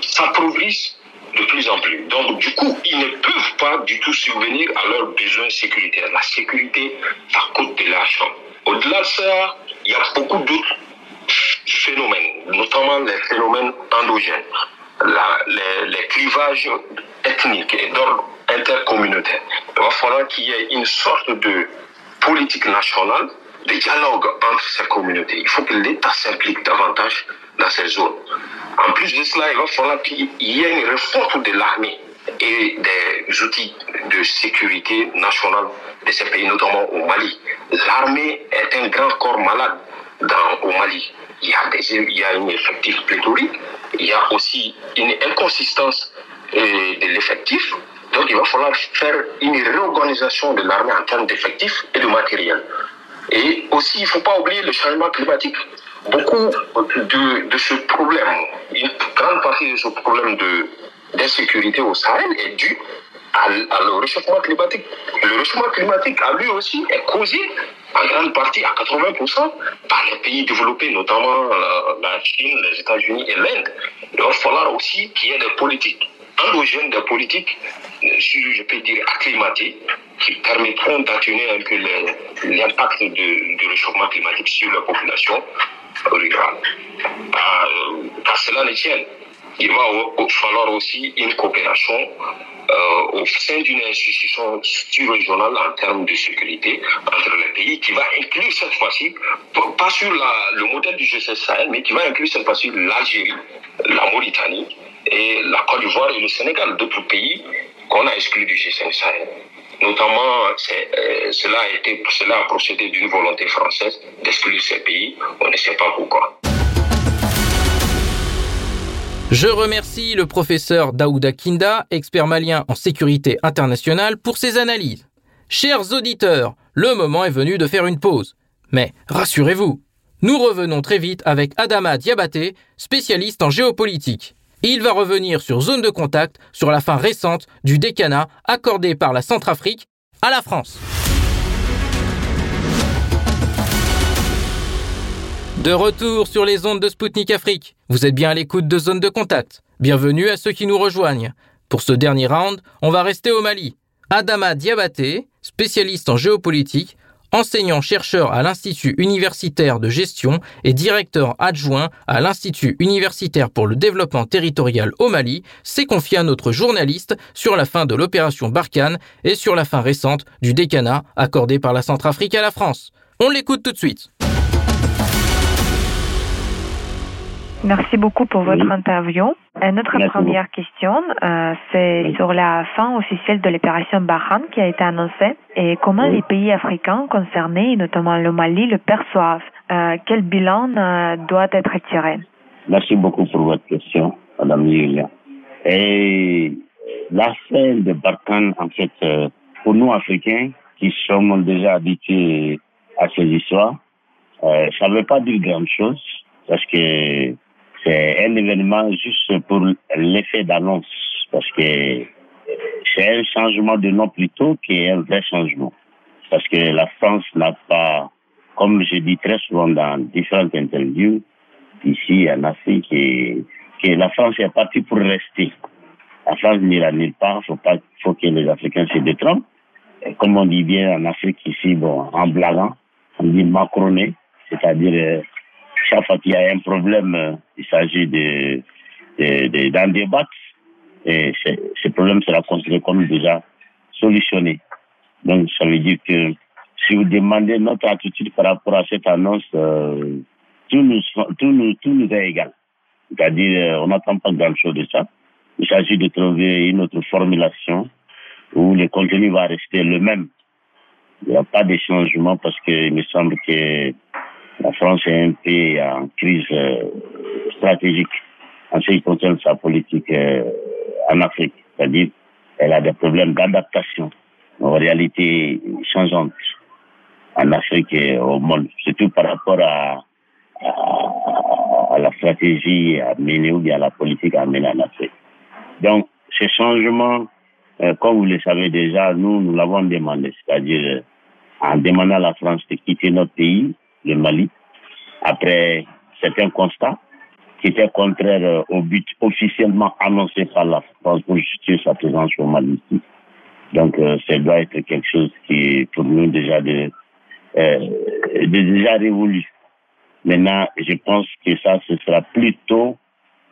s'appauvrissent de plus en plus. Donc, du coup, ils ne peuvent pas du tout subvenir à leurs besoins sécuritaires. La sécurité, ça coûte de l'argent. Au-delà de ça, il y a beaucoup d'autres phénomènes, notamment les phénomènes endogènes, les, les, clivages ethniques et d'ordre intercommunautaire. Il va falloir qu'il y ait une sorte de politique nationale de dialogue entre ces communautés. Il faut que l'État s'implique davantage dans ces zones. En plus de cela, il va falloir qu'il y ait une réforme de l'armée et des outils de sécurité nationale de ces pays, notamment au Mali. L'armée est un grand corps malade dans, au Mali. Il y, a des, il y a un effectif pléthorique, il y a aussi une inconsistance euh, de l'effectif. Donc il va falloir faire une réorganisation de l'armée en termes d'effectifs et de matériel. Et aussi, il ne faut pas oublier le changement climatique beaucoup de, de, ce problème, une grande partie de ce problème d'insécurité au Sahel est due à, le réchauffement climatique. Le réchauffement climatique, a lui aussi, est causé en grande partie à 80% par les pays développés, notamment euh, la Chine, les États-Unis et l'Inde. Il va falloir aussi qu'il y ait des politiques endogènes, des politiques, euh, je peux dire, acclimatées, qui permettront d'atténuer un peu l'impact du réchauffement climatique sur la population rural. À, cela ne tienne, il va falloir aussi une coopération euh, au sein d'une institution régionale en termes de sécurité entre les pays qui va inclure cette fois-ci, pas sur le modèle du G7 Sahel, mais qui va inclure cette fois-ci l'Algérie, la Mauritanie et la Côte d'Ivoire et le Sénégal, d'autres pays qu'on a exclus du G5 Sahel. Notamment, euh, cela, a cela a procédé d'une volonté française d'exclure ces pays. On ne sait pas pourquoi. Je remercie le professeur Daouda Kinda, expert malien en sécurité internationale, pour ses analyses. Chers auditeurs, le moment est venu de faire une pause. Mais rassurez-vous, nous revenons très vite avec Adama Diabaté, spécialiste en géopolitique. Il va revenir sur zone de contact sur la fin récente du décanat accordé par la Centrafrique à la France. De retour sur les ondes de Spoutnik Afrique. Vous êtes bien à l'écoute de Zone de Contact. Bienvenue à ceux qui nous rejoignent. Pour ce dernier round, on va rester au Mali. Adama Diabaté, spécialiste en géopolitique, enseignant-chercheur à l'Institut universitaire de gestion et directeur adjoint à l'Institut universitaire pour le développement territorial au Mali, s'est confié à notre journaliste sur la fin de l'opération Barkhane et sur la fin récente du décanat accordé par la Centrafrique à la France. On l'écoute tout de suite. Merci beaucoup pour votre interview. Euh, notre première question, euh, c'est sur la fin officielle de l'opération Barkhane qui a été annoncée et comment les pays africains concernés, notamment le Mali, le perçoivent. Euh, quel bilan doit être tiré? Merci beaucoup pour votre question, Madame Yulia. Et la fin de Barkhane, en fait, pour nous Africains qui sommes déjà habitués à ces histoires, ça ne veut pas dire grand chose parce que c'est un événement juste pour l'effet d'annonce, parce que c'est un changement de nom plutôt qu'un vrai changement. Parce que la France n'a pas, comme je dis très souvent dans différentes interviews, ici en Afrique, que la France est partie pour rester. La France n'ira nulle part, faut pas, faut que les Africains se détrompent. comme on dit bien en Afrique ici, bon, en blaguant, on dit macroné, c'est-à-dire euh, chaque fois qu'il y a un problème, il s'agit de, de, d'en débattre. Et ce problème sera considéré comme déjà solutionné. Donc, ça veut dire que si vous demandez notre attitude par rapport à cette annonce, euh, tout, nous, tout, nous, tout nous est égal. C'est-à-dire, euh, on n'attend pas grand-chose de ça. Il s'agit de trouver une autre formulation où le contenu va rester le même. Il n'y a pas de changement parce qu'il me semble que la France est un pays en crise euh, stratégique en ce qui concerne sa politique euh, en Afrique. C'est-à-dire, elle a des problèmes d'adaptation aux réalités changeantes en Afrique et au monde, surtout par rapport à, la stratégie à mener ou bien à la politique à mener en Afrique. Donc, ces changements, euh, comme vous le savez déjà, nous, nous l'avons demandé, c'est-à-dire en demandant à la France de quitter notre pays, le Mali, après certains constats qui étaient contraires euh, au but officiellement annoncé par la France pour justifier sa présence au Mali. Donc, euh, ça doit être quelque chose qui est pour nous déjà de, euh, déjà révolu. Maintenant, je pense que ça, ce sera plutôt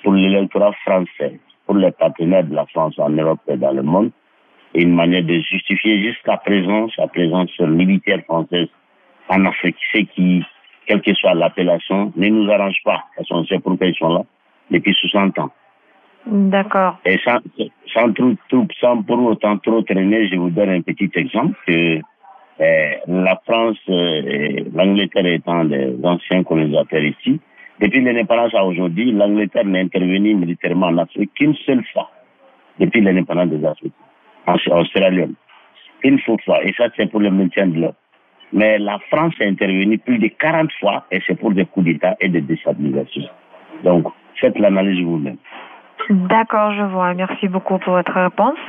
pour l'électorat français, pour les partenaires de la France en Europe et dans le monde, une manière de justifier jusqu'à présent sa présence militaire française en Afrique, ce qui quelle que soit l'appellation, ne nous arrange pas, parce qu'on sait pourquoi ils sont là depuis 60 ans. D'accord. Et sans, sans, sans, pour autant trop traîner, je vous donne un petit exemple que euh, la France, euh, l'Angleterre étant des anciens colonisateurs ici, depuis l'indépendance à aujourd'hui, l'Angleterre n'est intervenue militairement en Afrique qu'une seule fois, depuis l'indépendance des Africains, en Australie. Une seule fois. Et ça, c'est pour le maintien de l'ordre. Mais la France est intervenue plus de 40 fois et c'est pour des coups d'État et des déstabilisations. Donc, faites l'analyse vous-même. D'accord, je vois. Merci beaucoup pour votre réponse.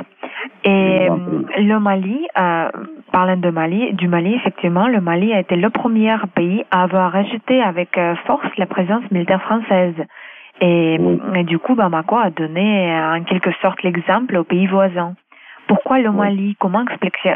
Et le Mali, euh, parlant de Mali, du Mali, effectivement, le Mali a été le premier pays à avoir rejeté avec euh, force la présence militaire française. Et, et du coup, Bamako a donné en quelque sorte l'exemple aux pays voisins. Pourquoi le Mali? Comment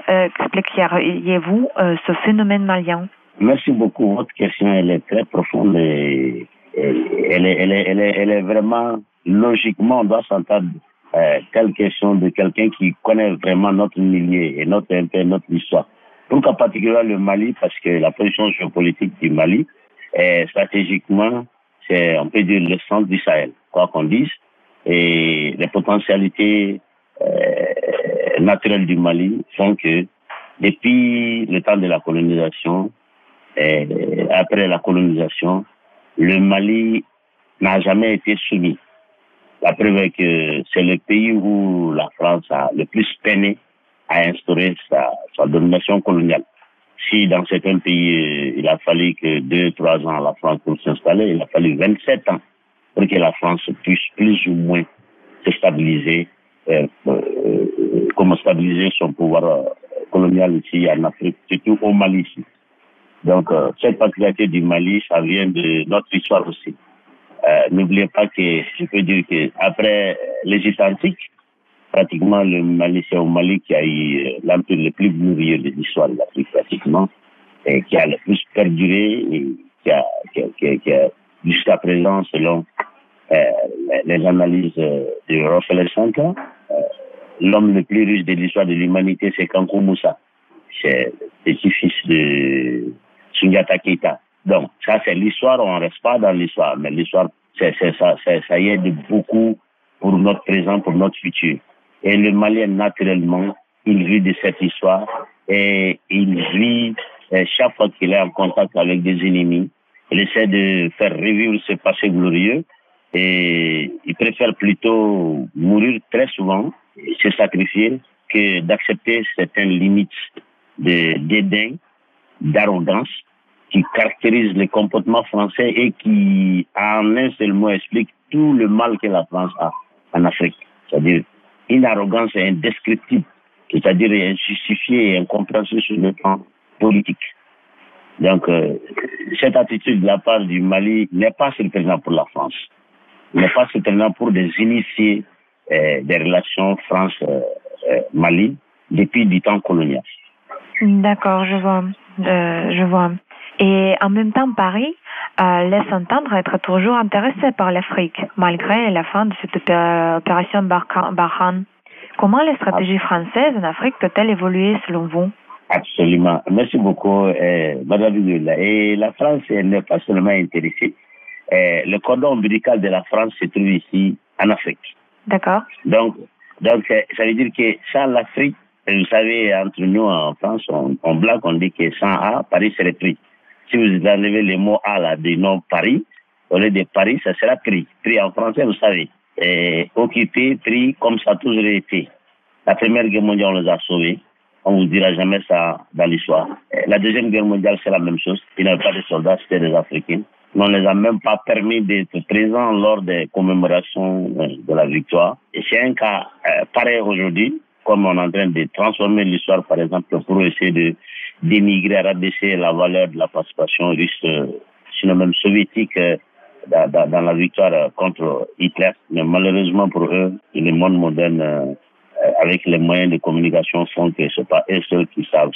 euh, expliqueriez-vous euh, ce phénomène malien? Merci beaucoup. Votre question elle est très profonde et, elle, est, elle, est, elle, est, elle, est, vraiment logiquement, on doit s'entendre euh, telle question de quelqu'un qui connaît vraiment notre milieu et notre, notre histoire. Pourquoi particulièrement le Mali? Parce que la position géopolitique du Mali est stratégiquement, c'est on peut dire le centre du Sahel, quoi qu'on dise, et les potentialités naturels du Mali font que depuis le temps de la colonisation, et après la colonisation, le Mali n'a jamais été soumis. La preuve est que c'est le pays où la France a le plus peiné à instaurer sa, sa domination coloniale. Si dans certains pays, euh, il a fallu que deux, trois ans à la France pour s'installer, il a fallu 27 ans pour que la France puisse plus ou moins se stabiliser euh, euh, comment stabiliser son pouvoir euh, colonial ici en Afrique, surtout au Mali ici. Donc, cette particularité du Mali, ça vient de notre histoire aussi. N'oubliez pas que je peux dire qu'après l'Égypte antique, pratiquement le Mali, c'est au Mali qui a eu l'empire le plus glorieux de l'histoire de l'Afrique, pratiquement. et qui a le plus perduré et qui a, qui a, jusqu'à présent, selon euh, les analyses de Rockefeller Center, euh, l'homme le plus riche de l'histoire de l'humanité, c'est Kankou Moussa. C'est le petit-fils de Sundiata Keita. Donc, ça, c'est l'histoire, on ne reste pas dans l'histoire, mais l'histoire, ça, ça y aide beaucoup pour notre présent, pour notre futur. Et le Malien, naturellement, il vit de cette histoire et il vit chaque fois qu'il est en contact avec des ennemis, il essaie de faire revivre ce passé glorieux et il préfère plutôt mourir très souvent, se sacrifier, que d'accepter certaines limites de dédain, d'arrogance qui caractérisent le comportement français et qui, en un seul mot, explique tout le mal que la France a en Afrique. C'est-à-dire une arrogance indescriptible, c'est-à-dire injustifiée et incompréhensible sur le plan politique. Donc, euh, cette attitude de la part du Mali n'est pas surprenante pour la France, n'est pas surprenante pour des initiés euh, des relations France-Mali euh, depuis du temps colonial. D'accord, je vois. je vois. Et en même temps, Paris laisse entendre être toujours intéressé par l'Afrique, malgré la fin de cette opération Barkhane. Comment la stratégie française en Afrique peut-elle évoluer selon vous? Absolument. Merci beaucoup, euh, Madame Villa. Et la France n'est pas seulement intéressée. Euh, le cordon ombilical de la France se trouve ici, en Afrique. D'accord. Donc, donc, euh, ça veut dire que sans l'Afrique, vous savez, entre nous en France, on, on blague, on dit que sans A, Paris serait pris. Si vous enlevez le mot A là, du nom Paris, au lieu de Paris, ça sera pris. Pris en français, vous savez. Et occupé, pris, comme ça a toujours été. La Première Guerre mondiale, on les a sauvés. On vous dira jamais ça dans l'histoire. La Deuxième Guerre mondiale, c'est la même chose. Il n'y avait pas de soldats, c'était des Africains. Ne les a même pas permis d'être présents lors des commémorations euh, de la victoire. Et c'est un cas euh, pareil aujourd'hui, comme on est en train de transformer l'histoire, par exemple, pour essayer de dénigrer, rabaisser la valeur de la participation russe, euh, sinon même soviétique, dans, dans, la victoire contre Hitler. Mais malheureusement pour eux, le monde moderne euh, avec les moyens de communication font que ce n'est pas eux seuls qui savent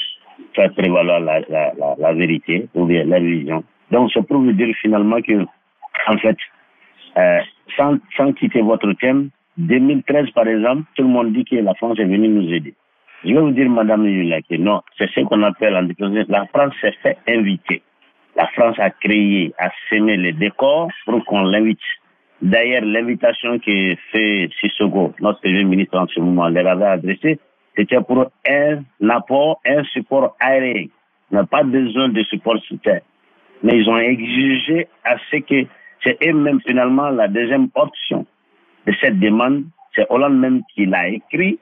faire prévaloir la, la, la, vérité ou bien la vision. Donc, peux vous dire finalement que, en fait, euh, sans, sans quitter votre thème, 2013, par exemple, tout le monde dit que la France est venue nous aider. Je vais vous dire, Madame Yula, que non, c'est ce qu'on appelle en la France s'est fait inviter. La France a créé, a semé les décors pour qu'on l'invite. D'ailleurs, l'invitation que fait Sissoko, notre Premier ministre en ce moment, leur avait adressée, c'était pour un apport, un support aérien. On n'a pas besoin de support sur terre. Mais ils ont exigé à ce que c'est eux-mêmes finalement la deuxième option de cette demande. C'est Hollande même qui l'a écrit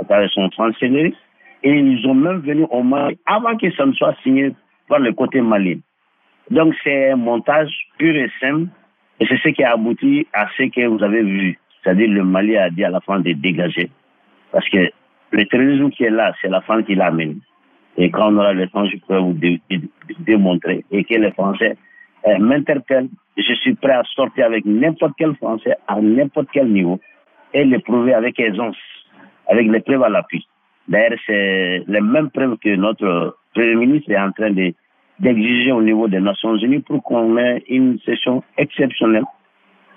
à travers son chancellerie. Et ils ont même venu au Mali avant que ça ne soit signé par le côté malien. Donc c'est un montage pur et simple et c'est ce qui a abouti à ce que vous avez vu. C'est-à-dire le Mali a dit à la France de dégager. Parce que le terrorisme qui est là, c'est la France qui l'amène. Et quand on aura le temps, je pourrais vous démontrer. Et que les Français euh, m'interpellent. Je suis prêt à sortir avec n'importe quel Français à n'importe quel niveau et le prouver avec aisance, avec les preuves à l'appui. D'ailleurs, c'est les mêmes preuves que notre Premier ministre est en train de d'exiger au niveau des Nations Unies pour qu'on ait une session exceptionnelle,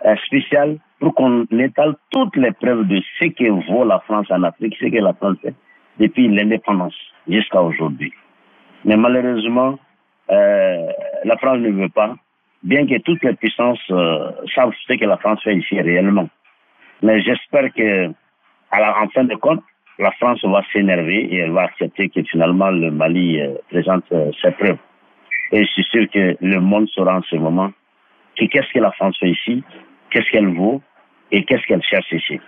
euh, spéciale, pour qu'on étale toutes les preuves de ce que vaut la France en Afrique, ce que la France fait depuis l'indépendance jusqu'à aujourd'hui. Mais malheureusement, euh, la France ne veut pas, bien que toutes les puissances euh, savent ce que la France fait ici réellement. Mais j'espère que, à en fin de compte, la France va s'énerver et elle va accepter que finalement le Mali présente ses preuves. Et je suis sûr que le monde saura en ce moment qu'est-ce que la France fait ici, qu'est-ce qu'elle vaut et qu'est-ce qu'elle cherche ici.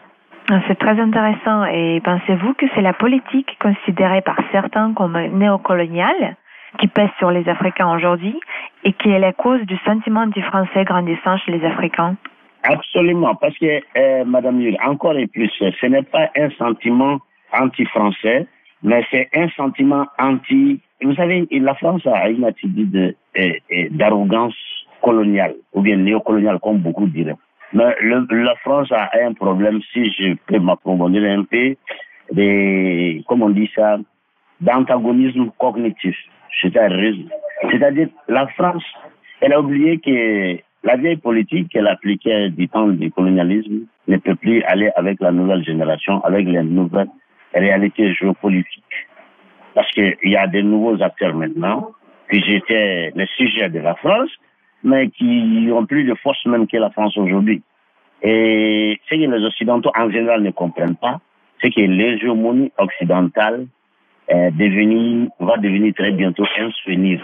C'est très intéressant. Et pensez-vous que c'est la politique considérée par certains comme néocoloniale qui pèse sur les Africains aujourd'hui et qui est la cause du sentiment anti-français grandissant chez les Africains? Absolument, parce que, euh, Madame Yul, encore et plus, ce n'est pas un sentiment anti-français, mais c'est un sentiment anti vous savez, la France a une attitude d'arrogance coloniale, ou bien néocoloniale, comme beaucoup diraient. Mais la France a un problème, si je peux m'approfondir un peu, de, comme on dit ça, d'antagonisme cognitif. C'est-à-dire, la France, elle a oublié que la vieille politique qu'elle appliquait du temps du colonialisme ne peut plus aller avec la nouvelle génération, avec les nouvelles réalités géopolitiques. Parce qu'il y a de nouveaux acteurs maintenant, qui étaient le sujet de la France, mais qui ont plus de force même que la France aujourd'hui. Et ce que les Occidentaux en général ne comprennent pas, c'est que l'hégémonie occidentale devenue, va devenir très bientôt un souvenir.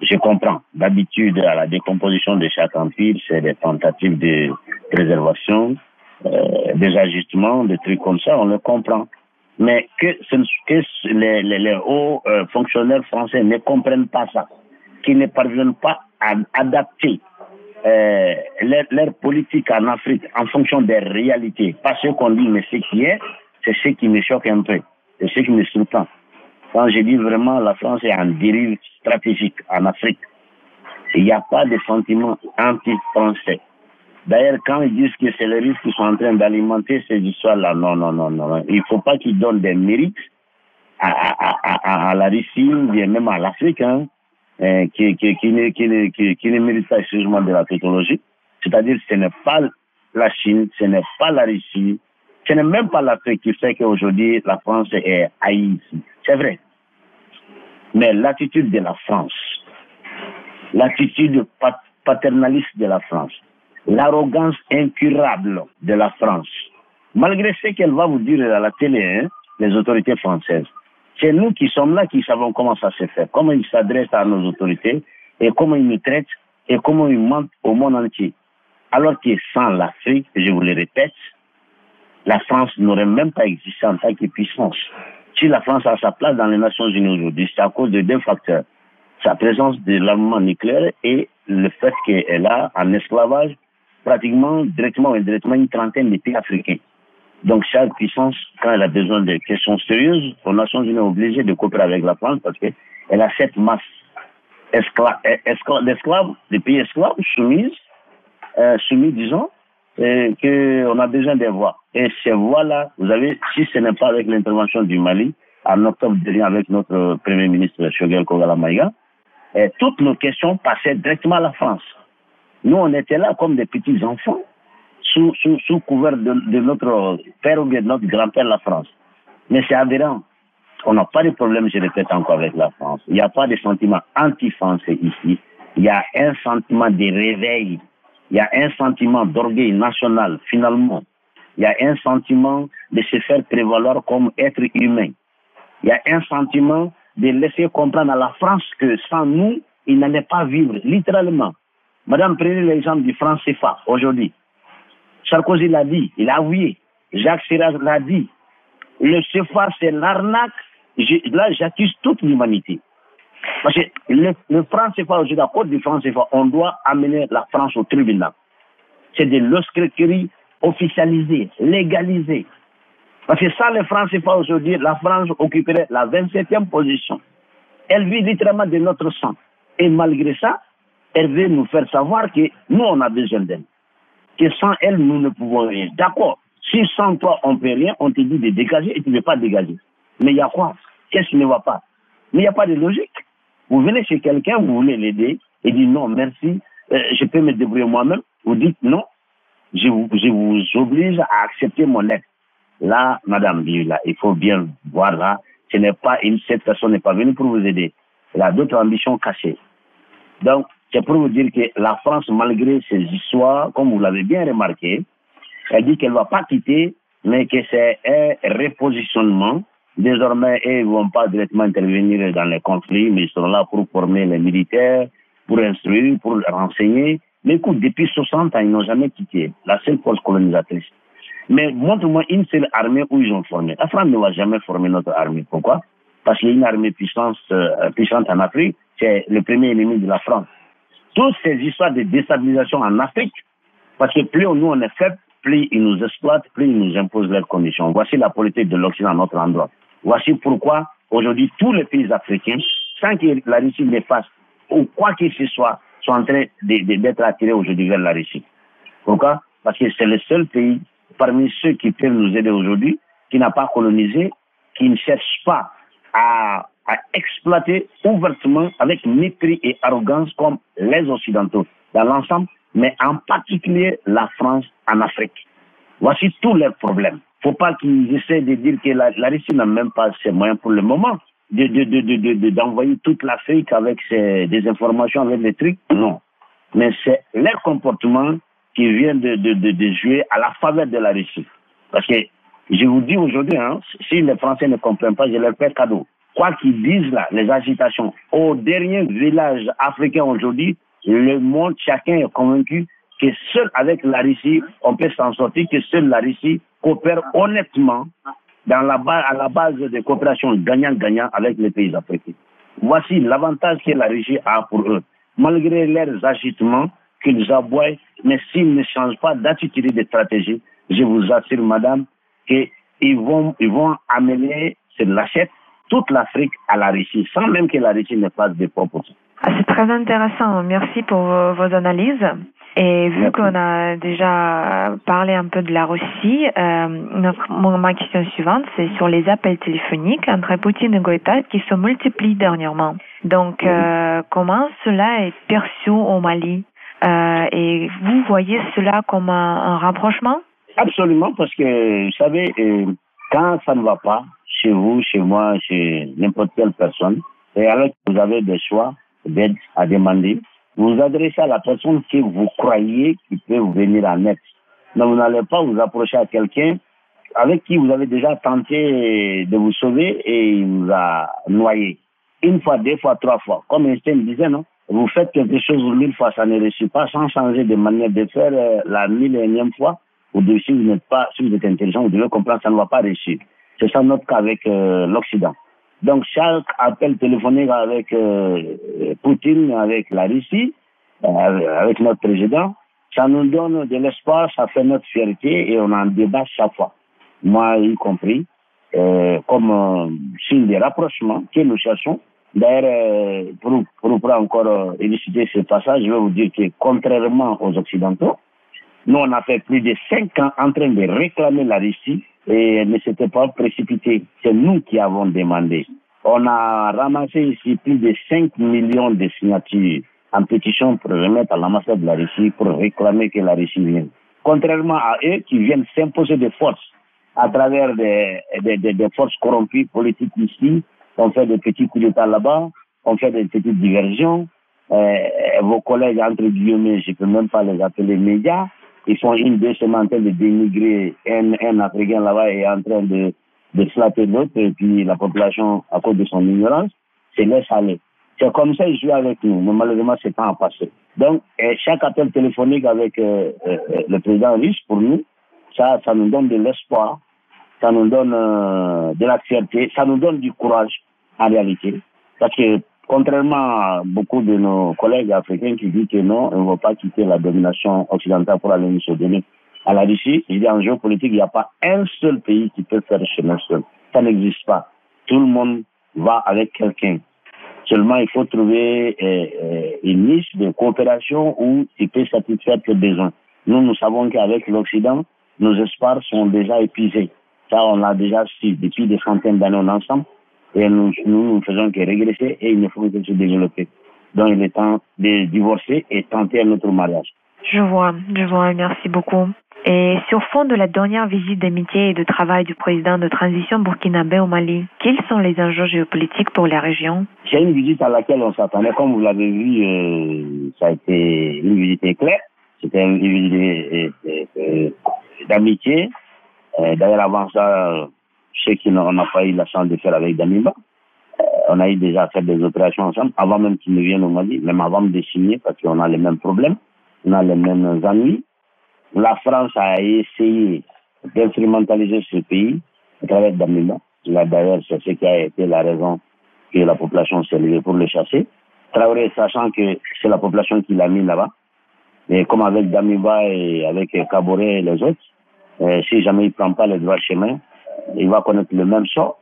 Je comprends. D'habitude, à la décomposition de chaque empire, c'est des tentatives de préservation, euh, des ajustements, des trucs comme ça, on le comprend. Mais que, les hauts euh, fonctionnaires français ne comprennent pas ça, qu'ils ne parviennent pas adapter euh, leur, politique en Afrique en fonction des réalités. Pas ce qu'on dit, mais ce qui est, c'est ce qui me choque un peu. C'est ce qui me surprend. Quand je dis vraiment la France est en dérive stratégique en Afrique, il n'y a pas de sentiment anti-français. D'ailleurs, quand ils disent que c'est les Russes qui sont en train d'alimenter ces histoires-là, non, non, non, non. Il ne faut pas qu'ils donnent des mérites à la Russie, bien même à l'Afrique, hein, euh, qui, qui, qui, ne, qui, qui, qui ne méritent pas exclusivement de la technologie. C'est-à-dire, ce n'est pas la Chine, ce n'est pas la Russie, ce n'est même pas l'Afrique qui fait qu'aujourd'hui la France est haïe. C'est vrai. Mais l'attitude de la France, l'attitude paternaliste de la France, l'arrogance incurable de la France, malgré ce qu'elle va vous dire à la télé, hein, les autorités françaises, c'est nous qui sommes là qui savons comment ça se fait, comment ils s'adressent à nos autorités et comment ils nous traitent et comment ils mentent au monde entier. Alors que sans l'Afrique, je vous le répète, la France n'aurait même pas existé en tant que puissance. Si la France a sa place dans les Nations Unies aujourd'hui, c'est à cause de deux facteurs. Sa présence de l'armement nucléaire et le fait qu'elle a en esclavage pratiquement directement ou indirectement une trentaine de pays africains. Donc chaque puissance, quand elle a besoin de questions sérieuses, les Nations Unies est obligée de coopérer avec la France parce qu'elle a cette masse d'esclaves, des pays esclaves soumises, euh, soumis, disons, qu'on a besoin de voix. Et ces voix-là, vous avez, si ce n'est pas avec l'intervention du Mali, en octobre dernier avec notre Premier ministre Shogel Kogala Maïga, toutes nos questions passaient directement à la France. Nous, on était là comme des petits enfants, sous, sous, sous couvert de, de, notre père ou bien de notre grand-père, la France. Mais c'est aberrant. On n'a pas de problème, je répète encore, avec la France. Il n'y a pas de sentiment anti-français ici. Il y a un sentiment de réveil il y a un sentiment d'orgueil national, finalement. Il y a un sentiment de se faire prévaloir comme être humain. Il y a un sentiment de laisser comprendre à la France que sans nous, il n'allait pas vivre, littéralement. Madame, prenez l'exemple du franc CFA aujourd'hui. Sarkozy l'a dit, il a avoué. Jacques Chirac l'a dit. Le CFA, c'est l'arnaque. Là, j'accuse toute l'humanité. Parce que le, le franc CFA, aujourd'hui, à cause du franc CFA, on doit amener la France au tribunal. C'est de l'escroquerie officialisée, légalisée. Parce que sans le franc CFA aujourd'hui, la France occuperait la 27e position. Elle vit littéralement de notre sang. Et malgré ça, elle veut nous faire savoir que nous, on a besoin d'elle. Que sans elle, nous ne pouvons rien. D'accord. Si sans toi, on ne peut rien, on te dit de dégager et tu ne veux pas dégager. Mais il y a quoi? Qu'est-ce qui ne va pas? Mais il n'y a pas de logique. Vous venez chez quelqu'un, vous voulez l'aider, et dit non, merci, euh, je peux me débrouiller moi-même. Vous dites non, je vous, je vous oblige à accepter mon aide. Là, Madame il faut bien voir là, cette personne n'est pas venue pour vous aider. Elle a d'autres ambitions cachées. Donc, c'est pour vous dire que la France, malgré ses histoires, comme vous l'avez bien remarqué, elle dit qu'elle ne va pas quitter, mais que c'est un repositionnement Désormais, ils ne vont pas directement intervenir dans les conflits, mais ils seront là pour former les militaires, pour instruire, pour renseigner. Mais écoute, depuis 60 ans, ils n'ont jamais quitté la seule force colonisatrice. Mais montre-moi une seule armée où ils ont formé. La France ne va jamais former notre armée. Pourquoi? Parce qu'il y a une armée puissante, euh, puissante en Afrique, c'est le premier ennemi de la France. Toutes ces histoires de déstabilisation en Afrique, parce que plus nous on est faible, plus ils nous exploitent, plus ils nous imposent leurs conditions. Voici la politique de l'Occident à notre endroit. Voici pourquoi aujourd'hui tous les pays africains, sans que la Russie les fasse ou quoi que ce soit, sont en train d'être attirés aujourd'hui vers la Russie. Pourquoi? Parce que c'est le seul pays parmi ceux qui peuvent nous aider aujourd'hui qui n'a pas colonisé, qui ne cherche pas à, à exploiter ouvertement avec mépris et arrogance comme les Occidentaux dans l'ensemble, mais en particulier la France en Afrique. Voici tous leurs problèmes. Faut pas qu'ils essaient de dire que la, Russie n'a même pas ses moyens pour le moment d'envoyer de, de, de, toute l'Afrique avec ses, des informations, avec des trucs. Non. Mais c'est leur comportement qui vient de, de, jouer à la faveur de la Russie. Parce que je vous dis aujourd'hui, hein, si les Français ne comprennent pas, je leur fais cadeau. Quoi qu'ils disent là, les agitations, au dernier village africain aujourd'hui, le monde, chacun est convaincu que seul avec la Russie, on peut s'en sortir, que seule la Russie coopère honnêtement à la base de coopération gagnant-gagnant avec les pays africains. Voici l'avantage que la Russie a pour eux. Malgré leurs agitements qu'ils aboient, mais s'ils ne changent pas d'attitude et de stratégie, je vous assure, madame, qu'ils vont, vont amener sur l'assiette toute l'Afrique à la Russie, sans même que la Russie ne fasse des propositions. Ah, c'est très intéressant. Merci pour vos analyses. Et vu qu'on a déjà parlé un peu de la Russie, euh, ma question suivante, c'est sur les appels téléphoniques entre Poutine et Goïta qui se multiplient dernièrement. Donc, euh, comment cela est perçu au Mali? Euh, Et vous voyez cela comme un, rapprochement? Absolument, parce que, vous savez, euh, quand ça ne va pas, chez vous, chez moi, chez n'importe quelle personne, et alors que vous avez des choix d'aide à demander, vous adressez à la personne que vous croyez qui peut vous venir en aide. Mais vous n'allez pas vous approcher à quelqu'un avec qui vous avez déjà tenté de vous sauver et il vous a noyé. Une fois, deux fois, trois fois. Comme Einstein disait, non? Vous faites quelque chose mille fois, ça ne réussit pas sans changer de manière de faire euh, la mille et énième fois. Ou de, si vous n'êtes pas, si vous êtes intelligent, vous devez comprendre ça ne va pas réussir. C'est ça notre cas avec euh, l'Occident. Donc chaque appel téléphonique avec euh, Poutine, avec la Russie, euh, avec notre président, ça nous donne de l'espoir, ça fait notre fierté et on en débat chaque fois. Moi y compris, comme signe de rapprochement que nous cherchons. D'ailleurs, pour, pour, pour, encore élucider ce passage, je vais vous dire que contrairement aux Occidentaux, nous on a fait plus de cinq ans en train de réclamer la Russie et ne s'était pas précipitée. C'est nous qui avons demandé. On a ramassé ici plus de 5 millions de signatures en pétition pour remettre à l'ambassade de la Russie pour réclamer que la Russie vienne. Contrairement à eux qui viennent s'imposer des forces à travers des, des, des, forces corrompues politiques ici, on fait des petits coups d'État là-bas, on fait des petites diversions. Euh, vos collègues, entre guillemets, je ne peux même pas les appeler médias, ils font une en train de dénigrer un, Africain là-bas et en train de, de flatter l'autre, et puis la population, à cause de son ignorance, se laisse aller. C'est comme ça qu'ils jouent avec nous, mais malheureusement, c'est pas en passé. Donc, chaque appel téléphonique avec euh, euh, le président russe, pour nous, ça, ça nous donne de l'espoir, ça nous donne euh, de la fierté, ça nous donne du courage, en réalité. Parce que Contrairement à beaucoup de nos collègues africains qui disent que non, on ne va pas quitter la domination occidentale pour aller nous donner à la Russie, il y a en géopolitique, il n'y a pas un seul pays qui peut faire chemin seul. Ça n'existe pas. Tout le monde va avec quelqu'un. Seulement, il faut trouver euh, euh, une niche de coopération où il peut satisfaire tes besoins. Nous, nous savons qu'avec l'Occident, nos espoirs sont déjà épuisés. Ça, on l'a déjà su depuis des centaines d'années ensemble et nous, nous ne faisons que régresser et il ne faut que se développer. Donc il est temps de divorcer et tenter un autre mariage. Je vois, je vois, merci beaucoup. Et sur fond de la dernière visite d'amitié et de travail du président de transition burkinabé au Mali, quels sont les enjeux géopolitiques pour la région? C'est une visite à laquelle on s'attendait. Comme vous l'avez vu, euh, ça a été une visite éclair. C'était une visite d'amitié. Euh, d'ailleurs, avant ça, ce qu'on n'a pas eu la chance de faire avec Damiba. Euh, on a eu déjà fait des opérations ensemble, avant même qu'il ne vienne au Mali, même avant de signer, parce qu'on a les mêmes problèmes, on a les mêmes ennuis. La France a essayé d'instrumentaliser ce pays à travers Damiba. D'ailleurs, c'est ce qui a été la raison que la population s'est levée pour le chasser. Traoré, sachant que c'est la population qui l'a mis là-bas, et comme avec Damiba et avec Kaboré et les autres, euh, si jamais il ne prend pas le droit chemin, il va connaître le même sort.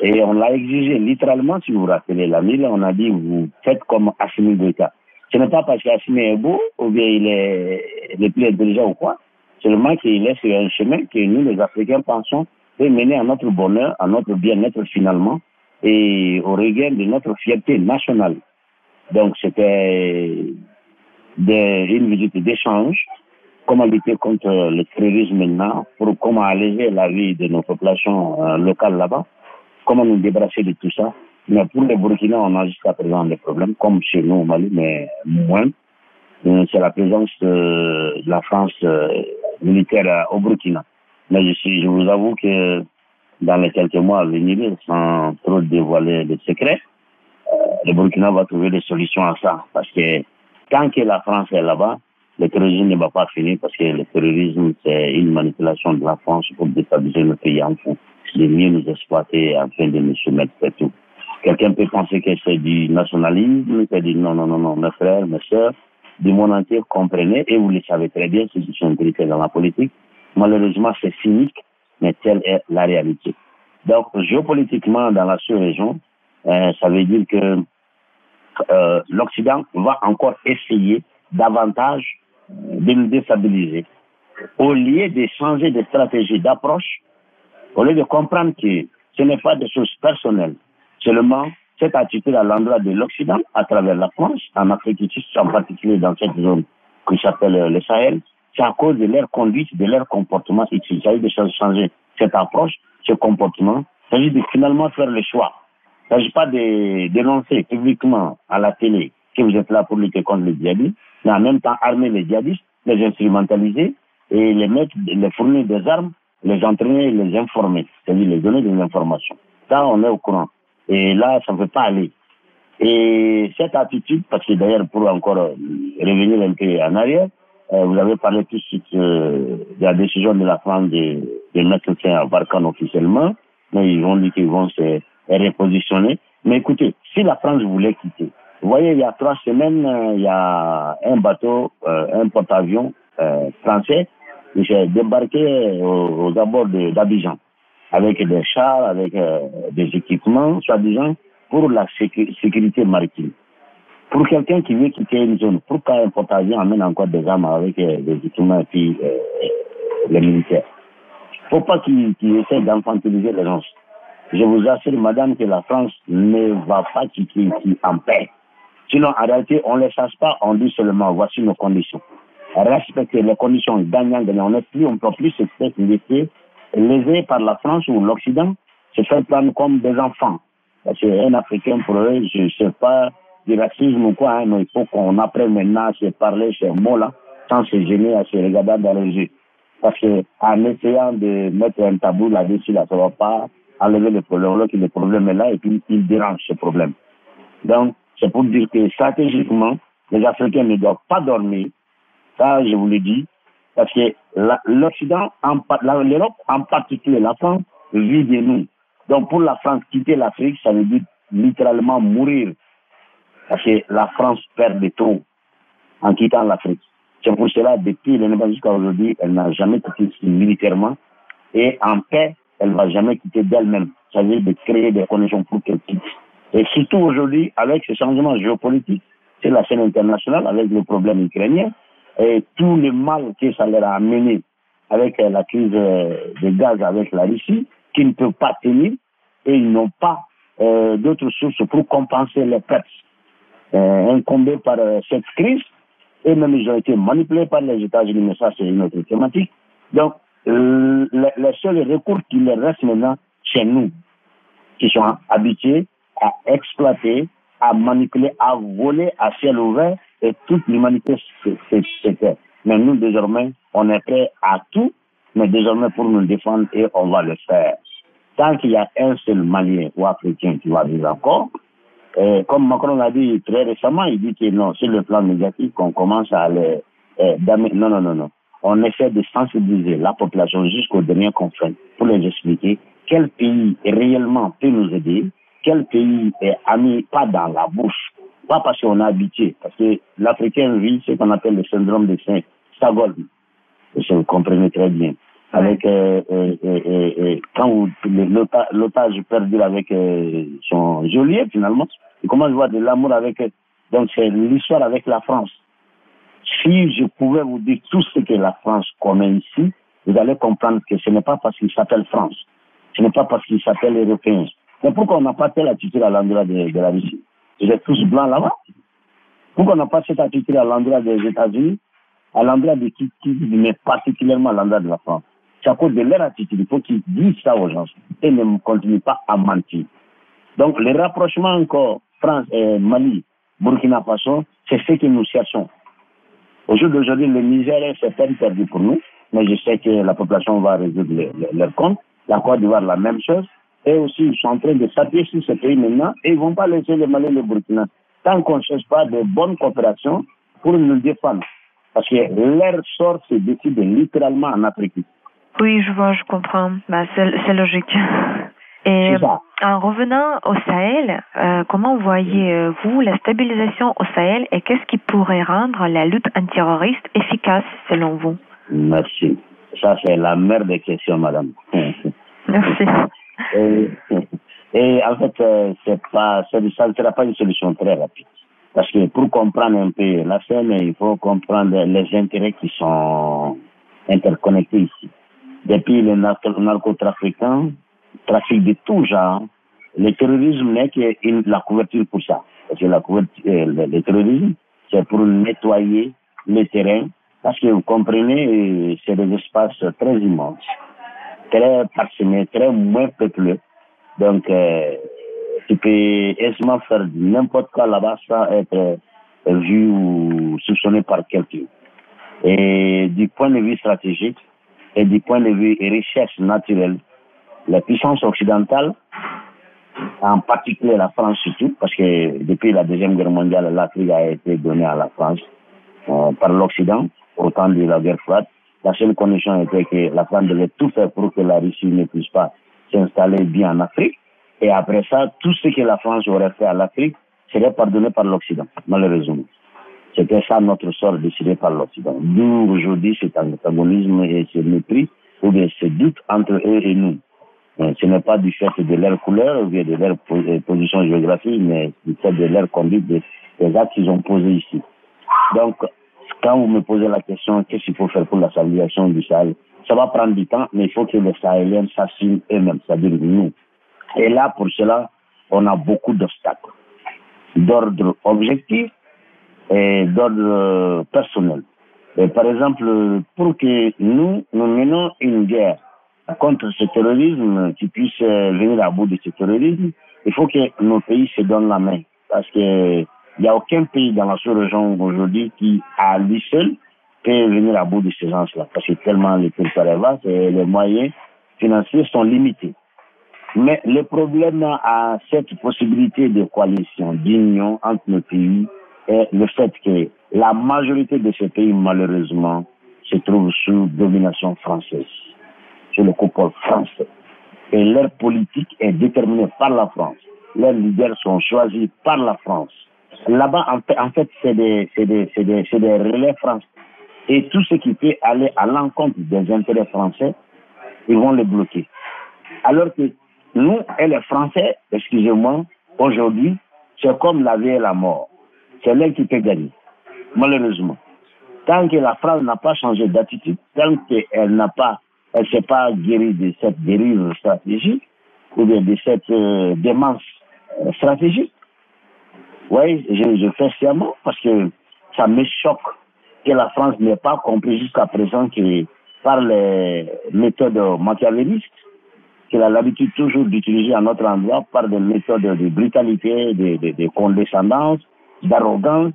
Et on l'a exigé littéralement, si vous vous rappelez la mille, on a dit vous faites comme Assimi Goïta. Ce n'est pas parce qu'Assimi est beau ou bien il est le plus intelligent ou quoi, seulement qu'il est sur un chemin que nous, les Africains, pensons peut mener à notre bonheur, à notre bien-être finalement, et au regard de notre fierté nationale. Donc c'était une visite d'échange, comment lutter contre le terrorisme maintenant, pour comment alléger la vie de nos populations euh, locales là-bas, comment nous débarrasser de tout ça. Mais pour les Burkina, on a jusqu'à présent des problèmes, comme chez nous au Mali, mais moins. Euh, c'est la présence de la France euh, militaire au Burkina. Mais je, vous avoue que dans les quelques mois à venir, sans trop dévoiler les secrets, euh, le Burkina va trouver des solutions à ça. Parce que tant que la France est là-bas, le terrorisme ne va pas finir parce que le terrorisme, c'est une manipulation de la France pour déstabiliser le pays en fond, de mieux nous exploiter afin de nous soumettre tout. Quelqu'un peut penser que c'est du nationalisme, c'est dit non, non, non, non, mes frères, mes sœurs, du monde entier, comprenez, et vous le savez très bien, ceux qui sont impliqués dans la politique. Malheureusement, c'est cynique, mais telle est la réalité. Donc, géopolitiquement, dans la sous-région, euh, ça veut dire que euh, l'Occident va encore essayer davantage de nous déstabiliser. Au lieu de changer de stratégie d'approche, au lieu de comprendre que ce n'est pas des choses personnelles, seulement cette attitude à l'endroit de l'Occident, à travers la France, en Afrique du Sud, en particulier dans cette zone qui s'appelle le Sahel, c'est à cause de leur conduite, de leur comportement. Il s'agit de changer cette approche, ce comportement. Il s'agit de finalement faire le choix. Il ne s'agit pas de dénoncer publiquement à la télé que vous êtes là pour lutter contre les djihadistes, mais en même temps armer les djihadistes, les instrumentaliser et les mettre, les fournir des armes, les entraîner les informer, c'est-à-dire les donner des informations. Ça, on est au courant. Et là, ça ne peut pas aller. Et cette attitude, parce que d'ailleurs, pour encore revenir un peu en arrière, euh, vous avez parlé tout de suite euh, de la décision de la France de, mettre fin à Barkhane officiellement, mais ils vont dire qu'ils vont se repositionner. Mais écoutez, si la France voulait quitter, vous voyez, il y a trois semaines, euh, il y a un bateau, un porte-avions français qui s'est débarqué aux, abords d'Abidjan avec des chars, avec des équipements, soi-disant, pour la sécurité maritime. Pour quelqu'un qui veut quitter une zone, pourquoi un porte-avions amène encore des armes avec des équipements et puis les militaires faut pas qu'il qu essaie d'infantiliser les gens. Je vous assure, madame, que la France ne va pas quitter ici en paix. Sinon, en réalité, on ne les chasse pas, on dit seulement, voici nos conditions. Respecter les conditions gagnant-gagnant. On n'est plus, on ne peut plus se faire laisser lésés par la France ou l'Occident, se faire prendre comme des enfants. Parce qu'un Africain, pour eux, je ne sais pas du racisme ou quoi, hein, mais il faut qu'on apprenne maintenant à se parler ces mots-là, sans se gêner, à se regarder dans les yeux. Parce que en essayant de mettre un tabou là-dessus, là, ça ne va pas enlever le problème, le problème est là et puis il dérange ce problème. Donc, c'est pour dire que stratégiquement, les Africains ne doivent pas dormir. Ça, je vous le dis, parce que l'Occident, l'Europe en particulier, la France, vit de nous. Donc pour la France, quitter l'Afrique, ça veut dire littéralement mourir. Parce que la France perd de trop en quittant l'Afrique. C'est pour cela, depuis l'indépendance jusqu'à aujourd'hui, elle n'a jamais quitté militairement. Et en paix, elle ne va jamais quitter d'elle-même. Ça veut dire de créer des conditions pour qu'elle quitte. Et surtout aujourd'hui, avec ce changement géopolitique, c'est la scène internationale, avec le problème ukrainien, et tout le mal que ça leur a amené avec la crise de gaz avec la Russie, qui ne peuvent pas tenir et ils n'ont pas euh, d'autres sources pour compenser les pertes euh, incombées par euh, cette crise. Et même ils ont été manipulés par les États-Unis, mais ça c'est une autre thématique. Donc, euh, les, seuls recours qui leur restent maintenant, c'est nous, qui sont habitués à exploiter, à manipuler, à voler à ciel ouvert, et toute l'humanité c'était. Mais nous, désormais, on est prêt à tout, mais désormais pour nous défendre, et on va le faire. Tant qu'il y a un seul Malien ou Africain qui va vivre encore, comme Macron l'a dit très récemment, il dit que non, sur le plan négatif, qu'on commence à les... Eh, non, non, non, non. On essaie de sensibiliser la population jusqu'au dernier conflit pour les expliquer quel pays réellement peut nous aider, quel pays est ami pas dans la bouche, pas parce qu'on est habitué, parce que l'Africain vit ce qu'on appelle le syndrome de Saint-Stockholm. Vous comprenez très bien. Avec euh, euh, euh, quand l'otage perdu avec son geôlier finalement, il commence à voir de l'amour avec donc c'est l'histoire avec la France. Si je pouvais vous dire tout ce que la France connaît ici, vous allez comprendre que ce n'est pas parce qu'il s'appelle France, ce n'est pas parce qu'il s'appelle européen, Mais pourquoi on n'a pas telle attitude à l'endroit de, la Russie? Vous êtes tous blancs là-bas. Pourquoi on n'a pas cette attitude à l'endroit des États-Unis, à l'endroit de qui, mais particulièrement à l'endroit de la France? C'est à cause de leur attitude. Il faut qu'ils disent ça aux gens et ne continuent pas à mentir. Donc, le rapprochement encore France et Mali, Burkina Faso, c'est ce que nous cherchons. Au jour d'aujourd'hui, le Niger, c'est peine perdu pour nous, mais je sais que la population va résoudre leur compte. La Côte d'Ivoire, la même chose. Et aussi, ils sont en train de s'appuyer sur ce pays maintenant et ils ne vont pas laisser le Mali et le Burkina tant qu'on ne cherche pas de bonnes coopérations pour nous défendre. Parce que leur sort se décide littéralement en Afrique. Oui, je vois, je comprends. Bah, c'est logique. Et en revenant au Sahel, euh, comment voyez-vous la stabilisation au Sahel et qu'est-ce qui pourrait rendre la lutte antiterroriste efficace selon vous? Merci. Ça, c'est la mère des questions, madame. Merci. Et, en fait, euh, c'est pas, ça ne sera pas une solution très rapide. Parce que pour comprendre un peu la scène, il faut comprendre les intérêts qui sont interconnectés ici. Depuis les narcotrafiquants, trafic de tout genre. Le terrorisme n'est que la couverture pour ça. Parce que la couverture, euh, le, terrorisme, c'est pour nettoyer les terrains. Parce que vous comprenez, euh, c'est des espaces très immenses, très parsemés, très moins peuplés. Donc, euh, tu peux aisément faire n'importe quoi là-bas sans être vu ou soupçonné par quelqu'un. Et du point de vue stratégique et du point de vue recherche naturelle, les puissances occidentales, en particulier la France surtout, parce que depuis la Deuxième Guerre mondiale, l'Afrique a été donnée à la France euh, par l'Occident, au temps de la guerre froide. La seule condition était que la France devait tout faire pour que la Russie ne puisse pas s'installer bien en Afrique. Et après ça, tout ce que la France aurait fait à l'Afrique serait pardonné par l'Occident, malheureusement. C'était ça notre sort décidé par l'Occident. D'où aujourd'hui cet antagonisme et ce mépris, ou bien ce doute entre eux et nous. Ce n'est pas du fait de leur couleur ou de leur euh, position géographique, mais du fait de leur conduite, des, actes qu'ils ont posés ici. Donc, quand vous me posez la question, qu'est-ce qu'il faut faire pour la stabilisation du Sahel? Ça va prendre du temps, mais il faut que les Sahéliens s'assument eux-mêmes, c'est-à-dire nous. Et là, pour cela, on a beaucoup d'obstacles, d'ordre objectif et d'ordre personnel. Et par exemple, pour que nous, nous menons une guerre contre ce terrorisme, qui puisse euh, venir à bout de ce terrorisme, il faut que nos pays se donnent la main. Parce que il n'y a aucun pays dans la sous-région aujourd'hui qui, à lui seul, peut venir à bout de ces gens-là. Parce que tellement les territoires vaste et les moyens financiers sont limités. Mais le problème à cette possibilité de coalition, d'union entre nos pays, est le fait que la majorité de ces pays, malheureusement, se trouvent sous domination française sur le coupole français. Et leur politique est déterminée par la France. Leurs leaders sont choisis par la France. Là-bas, en fait, c'est des, des, des, des relais français. Et tout ce qui peut aller à l'encontre des intérêts français, ils vont les bloquer. Alors que nous et les Français, excusez-moi, aujourd'hui, c'est comme la vie et la mort. C'est l'un qui peut gagner, malheureusement. Tant que la France n'a pas changé d'attitude, tant qu'elle n'a pas elle s'est pas guérie de cette dérive stratégique ou de cette euh, démence stratégique. Oui, je, je fais sciemment parce que ça me choque que la France n'ait pas compris jusqu'à présent que par les méthodes machiavélistes qu'elle a l'habitude toujours d'utiliser à notre endroit par des méthodes de brutalité, de, condescendance, d'arrogance,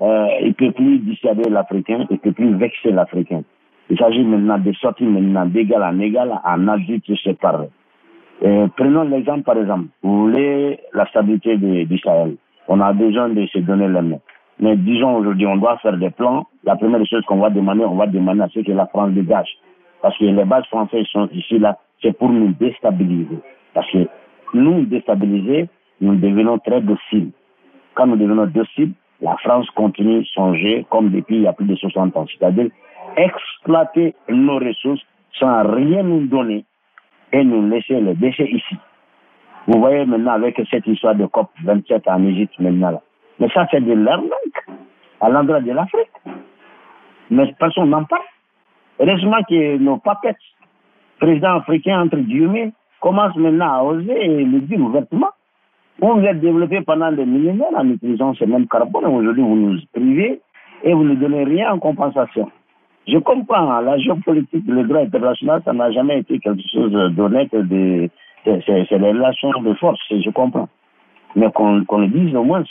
euh, il ne peut plus dissuader l'Africain, il ne peut plus vexer l'Africain. Il s'agit maintenant de sortir maintenant d'égal en égal en adulte séparés. prenons l'exemple, par exemple, vous voulez la stabilité d'Israël. On a besoin de se donner les mains. Mais disons aujourd'hui, on doit faire des plans. La première chose qu'on va demander, on va demander à ce que la France dégage. Parce que les bases françaises sont ici, là, c'est pour nous déstabiliser. Parce que nous déstabiliser, nous devenons très dociles. Quand nous devenons dociles, la France continue son jeu comme depuis il y a plus de 60 ans. C'est-à-dire exploiter nos ressources sans rien nous donner et nous laisser les déchets ici. Vous voyez maintenant avec cette histoire de COP27 en Égypte maintenant là. Mais ça c'est de l'arnaque à l'endroit de l'Afrique. Mais personne n'en parle. Heureusement que nos papettes, présidents africains entre guillemets, commence maintenant à oser le dire ouvertement. Vous vous êtes développé pendant des millénaires en utilisant ce même carbone. Aujourd'hui, vous nous privez et vous ne donnez rien en compensation. Je comprends, hein, la géopolitique, le droit international, ça n'a jamais été quelque chose d'honnête. De, c'est les relations de force, je comprends. Mais qu'on le dise au moins,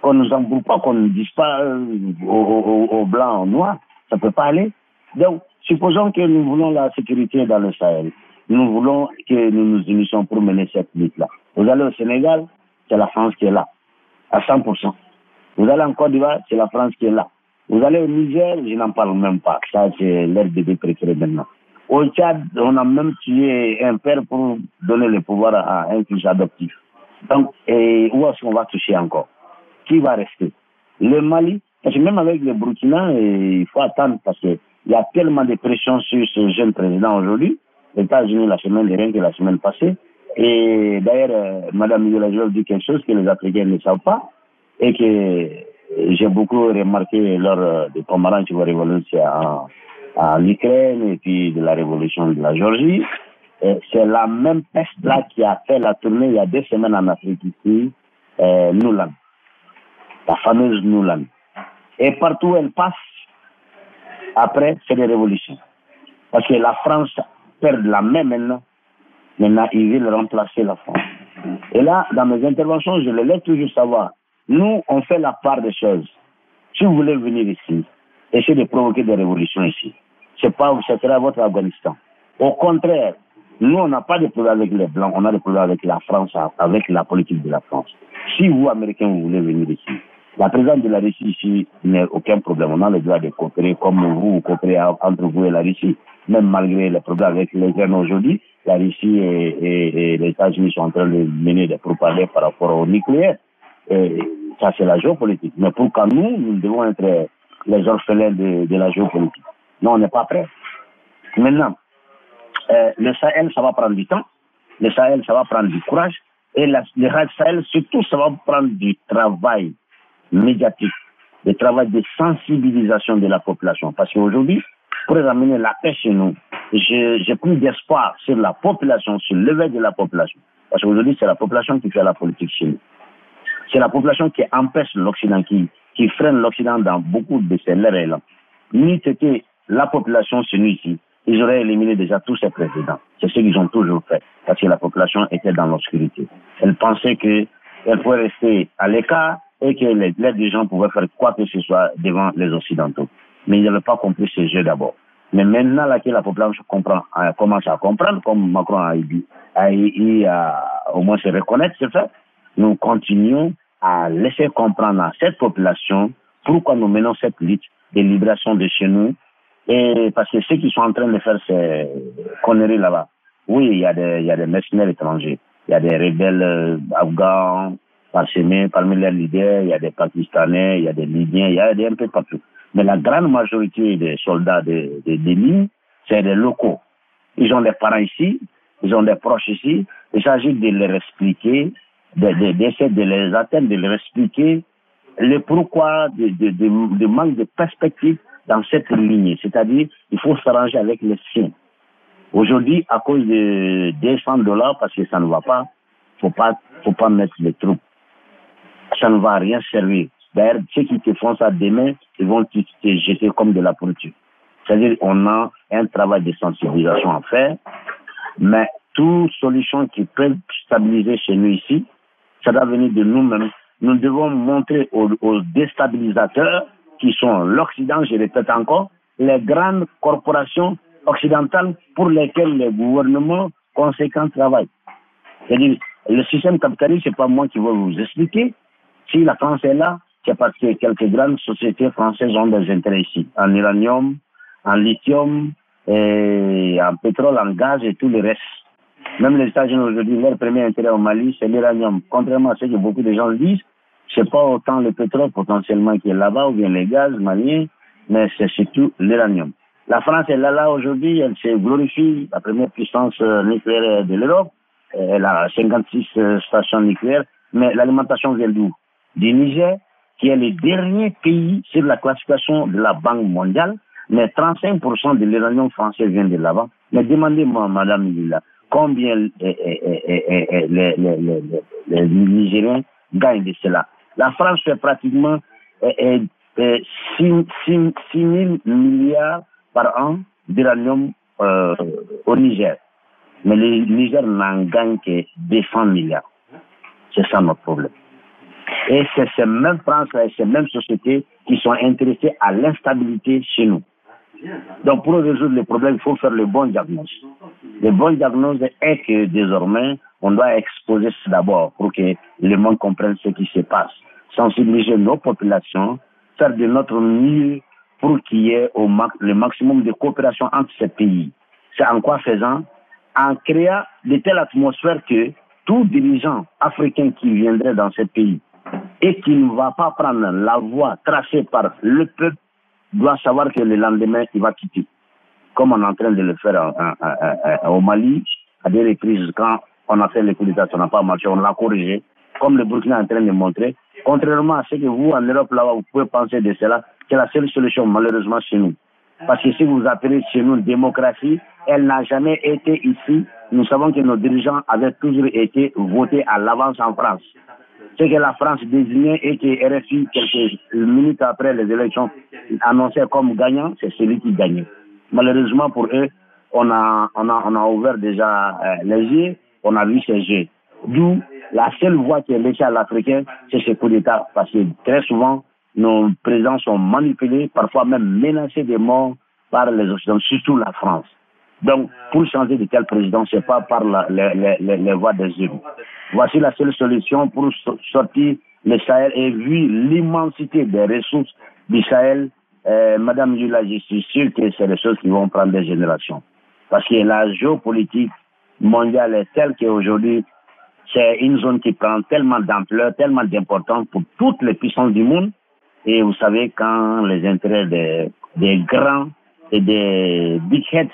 qu'on ne nous embrouille pas, qu'on ne dise pas euh, au, au, blanc, au noir, ça ne peut pas aller. Donc, supposons que nous voulons la sécurité dans le Sahel. Nous voulons que nous nous unissions pour mener cette lutte-là. Vous allez au Sénégal, c'est la France qui est là, à 100%. Vous allez en Côte d'Ivoire, c'est la France qui est là. Vous allez au Niger, je n'en parle même pas. Ça, c'est bébé préféré maintenant. Au Tchad, on a même tué un père pour donner le pouvoir à un fils adoptif. Donc, où est-ce qu'on va toucher encore? Qui va rester? Le Mali, parce que même avec le Burkina, il faut attendre parce qu'il y a tellement de pression sur ce jeune président aujourd'hui. Les États-Unis, la semaine dernière que la semaine passée. Et d'ailleurs, euh, Mme Miguel dit quelque chose que les Africains ne savent pas et que j'ai beaucoup remarqué lors euh, des pomaranges révolution en, en Ukraine et puis de la révolution de la Géorgie. C'est la même peste-là qui a fait la tournée il y a deux semaines en Afrique ici, euh, Noulan. La fameuse Noulan. Et partout où elle passe, après, c'est des révolutions. Parce que la France perd la main maintenant. Maintenant, ils veulent remplacer la France. Et là, dans mes interventions, je le laisse toujours savoir. Nous, on fait la part des choses. Si vous voulez venir ici, essayez de provoquer des révolutions ici. C'est pas, ce sera votre Afghanistan. Au contraire, nous, on n'a pas de problème avec les Blancs, on a des problèmes avec la France, avec la politique de la France. Si vous, Américains, vous voulez venir ici, la présidente de la Russie ici n'a aucun problème. On a le droit de coopérer comme vous, coopérez entre vous et la Russie, même malgré les problèmes avec les jeunes aujourd'hui. La Russie et, les États-Unis sont en train de mener des propagandes par rapport au nucléaire. Ça, c'est la géopolitique. Mais pour qu'à nous, nous devons être les orphelins de, de la géopolitique. Non, on n'est pas prêt. Maintenant, euh, le Sahel, ça va prendre du temps. Le Sahel, ça va prendre du courage. Et le Sahel, surtout, ça va prendre du travail médiatique, du travail de sensibilisation de la population. Parce qu'aujourd'hui, pour ramener la paix chez nous, j'ai plus d'espoir sur la population, sur l'éveil de la population. Parce qu'aujourd'hui, c'est la population qui fait la politique chez nous. C'est la population qui empêche l'Occident, qui, qui freine l'Occident dans beaucoup de ses lèvres. Ni c'était la population nous ici, ils auraient éliminé déjà tous ces présidents. C'est ce qu'ils ont toujours fait, parce que la population était dans l'obscurité. Elle pensait qu'elle pouvait rester à l'écart et que les, les gens pouvaient faire quoi que ce soit devant les Occidentaux. Mais ils n'avaient pas compris ce jeu d'abord. Mais maintenant là que la population comprend, euh, commence à comprendre, comme Macron a dit, a, a, au moins se reconnaître ce fait, nous continuons à laisser comprendre à cette population pourquoi nous menons cette lutte de libération de chez nous et parce que ceux qui sont en train de faire ces conneries là-bas, oui, il y, a des, mercenaires étrangers. Il y a des rebelles euh, afghans parsemés parmi les leaders, il y a des Pakistanais, il y a des Libyens, il y a des un peu partout. Mais la grande majorité des soldats de, de, lignes, c'est des locaux. Ils ont des parents ici, ils ont des proches ici. Il s'agit de leur expliquer, d'essayer de, les atteindre, de leur expliquer le pourquoi de, de, manque de perspective dans cette ligne. C'est-à-dire, il faut s'arranger avec les siens. Aujourd'hui, à cause de 200 dollars, parce que ça ne va pas, faut pas, faut pas mettre les troupes. Ça ne va rien servir. D'ailleurs, ceux qui te font ça demain, ils vont te, jeter comme de la pourriture. C'est-à-dire, on a un travail de sensibilisation à faire, mais toute solution qui peut stabiliser chez nous ici, ça doit venir de nous-mêmes. Nous devons montrer aux, déstabilisateurs qui sont l'Occident, je répète encore, les grandes corporations occidentales pour lesquelles les gouvernements conséquents travaillent. C'est-à-dire, le système capitaliste, c'est pas moi qui vais vous expliquer. Si la France est là, c'est parce que quelques grandes sociétés françaises ont des intérêts ici, en uranium, en lithium, en pétrole, en gaz et tout le reste. Même les États-Unis aujourd'hui, leur premier intérêt au Mali, c'est l'uranium. Contrairement à ce que beaucoup de gens disent, c'est pas autant le pétrole potentiellement qui est là-bas ou bien les gaz maliens, mais c'est surtout l'uranium. La France est là, là aujourd'hui, elle se glorifie, la première puissance euh, nucléaire de l'Europe. Elle a 56 euh, stations nucléaires, mais l'alimentation vient d'où? Du Niger, qui est le dernier pays sur la classification de la Banque mondiale, mais 35% de l'uranium français vient de là-bas. Mais demandez-moi, Madame Lila, combien les, Nigériens gagnent de cela. La France fait pratiquement 6, 000 milliards par an d'uranium euh, au Niger. Mais le Niger n'en gagne que 200 milliards. C'est ça notre problème. Et c'est ces mêmes France et ces mêmes sociétés qui sont intéressées à l'instabilité chez nous. Donc pour résoudre le problème, il faut faire le bon diagnostic. Le bon diagnostic est que désormais, on doit exposer d'abord pour que le monde comprenne ce qui se passe. Sensibiliser nos populations, faire de notre mieux pour qu'il y ait au le maximum de coopération entre ces pays. C'est en quoi faisant? En créant de telles atmosphères que tout dirigeant africain qui viendrait dans ce pays et qui ne va pas prendre la voie tracée par le peuple doit savoir que le lendemain, il va quitter. Comme on est en train de le faire au Mali, à des reprises, quand on a fait les coups ça n'a pas marché, on l'a corrigé, comme le Burkina est en train de montrer. Contrairement à ce que vous, en Europe, là vous pouvez penser de cela, c'est la seule solution, malheureusement, chez nous. Parce que si vous appelez chez nous démocratie, elle n'a jamais été ici. Nous savons que nos dirigeants avaient toujours été votés à l'avance en France. Ce que la France désignait et que RFI, quelques minutes après les élections, annonçait comme gagnant, c'est celui qui gagnait. Malheureusement pour eux, on a, on a, on a ouvert déjà euh, les yeux, on a vu ces jeux. D'où la seule voie qui est laissée à l'Africain, c'est ce coup d'État. Parce que très souvent, nos présidents sont manipulés, parfois même menacés de mort par les Occidentaux, surtout la France. Donc, pour changer de tel président, ce n'est pas par les, voies des élus. Voici la seule solution pour sortir le Sahel et vu l'immensité des ressources du Sahel, euh, Madame Yula, je suis sûr que c'est des choses qui vont prendre des générations. Parce que la géopolitique mondiale est telle qu'aujourd'hui, c'est une zone qui prend tellement d'ampleur, tellement d'importance pour toutes les puissances du monde. Et vous savez, quand les intérêts des, des grands et des big heads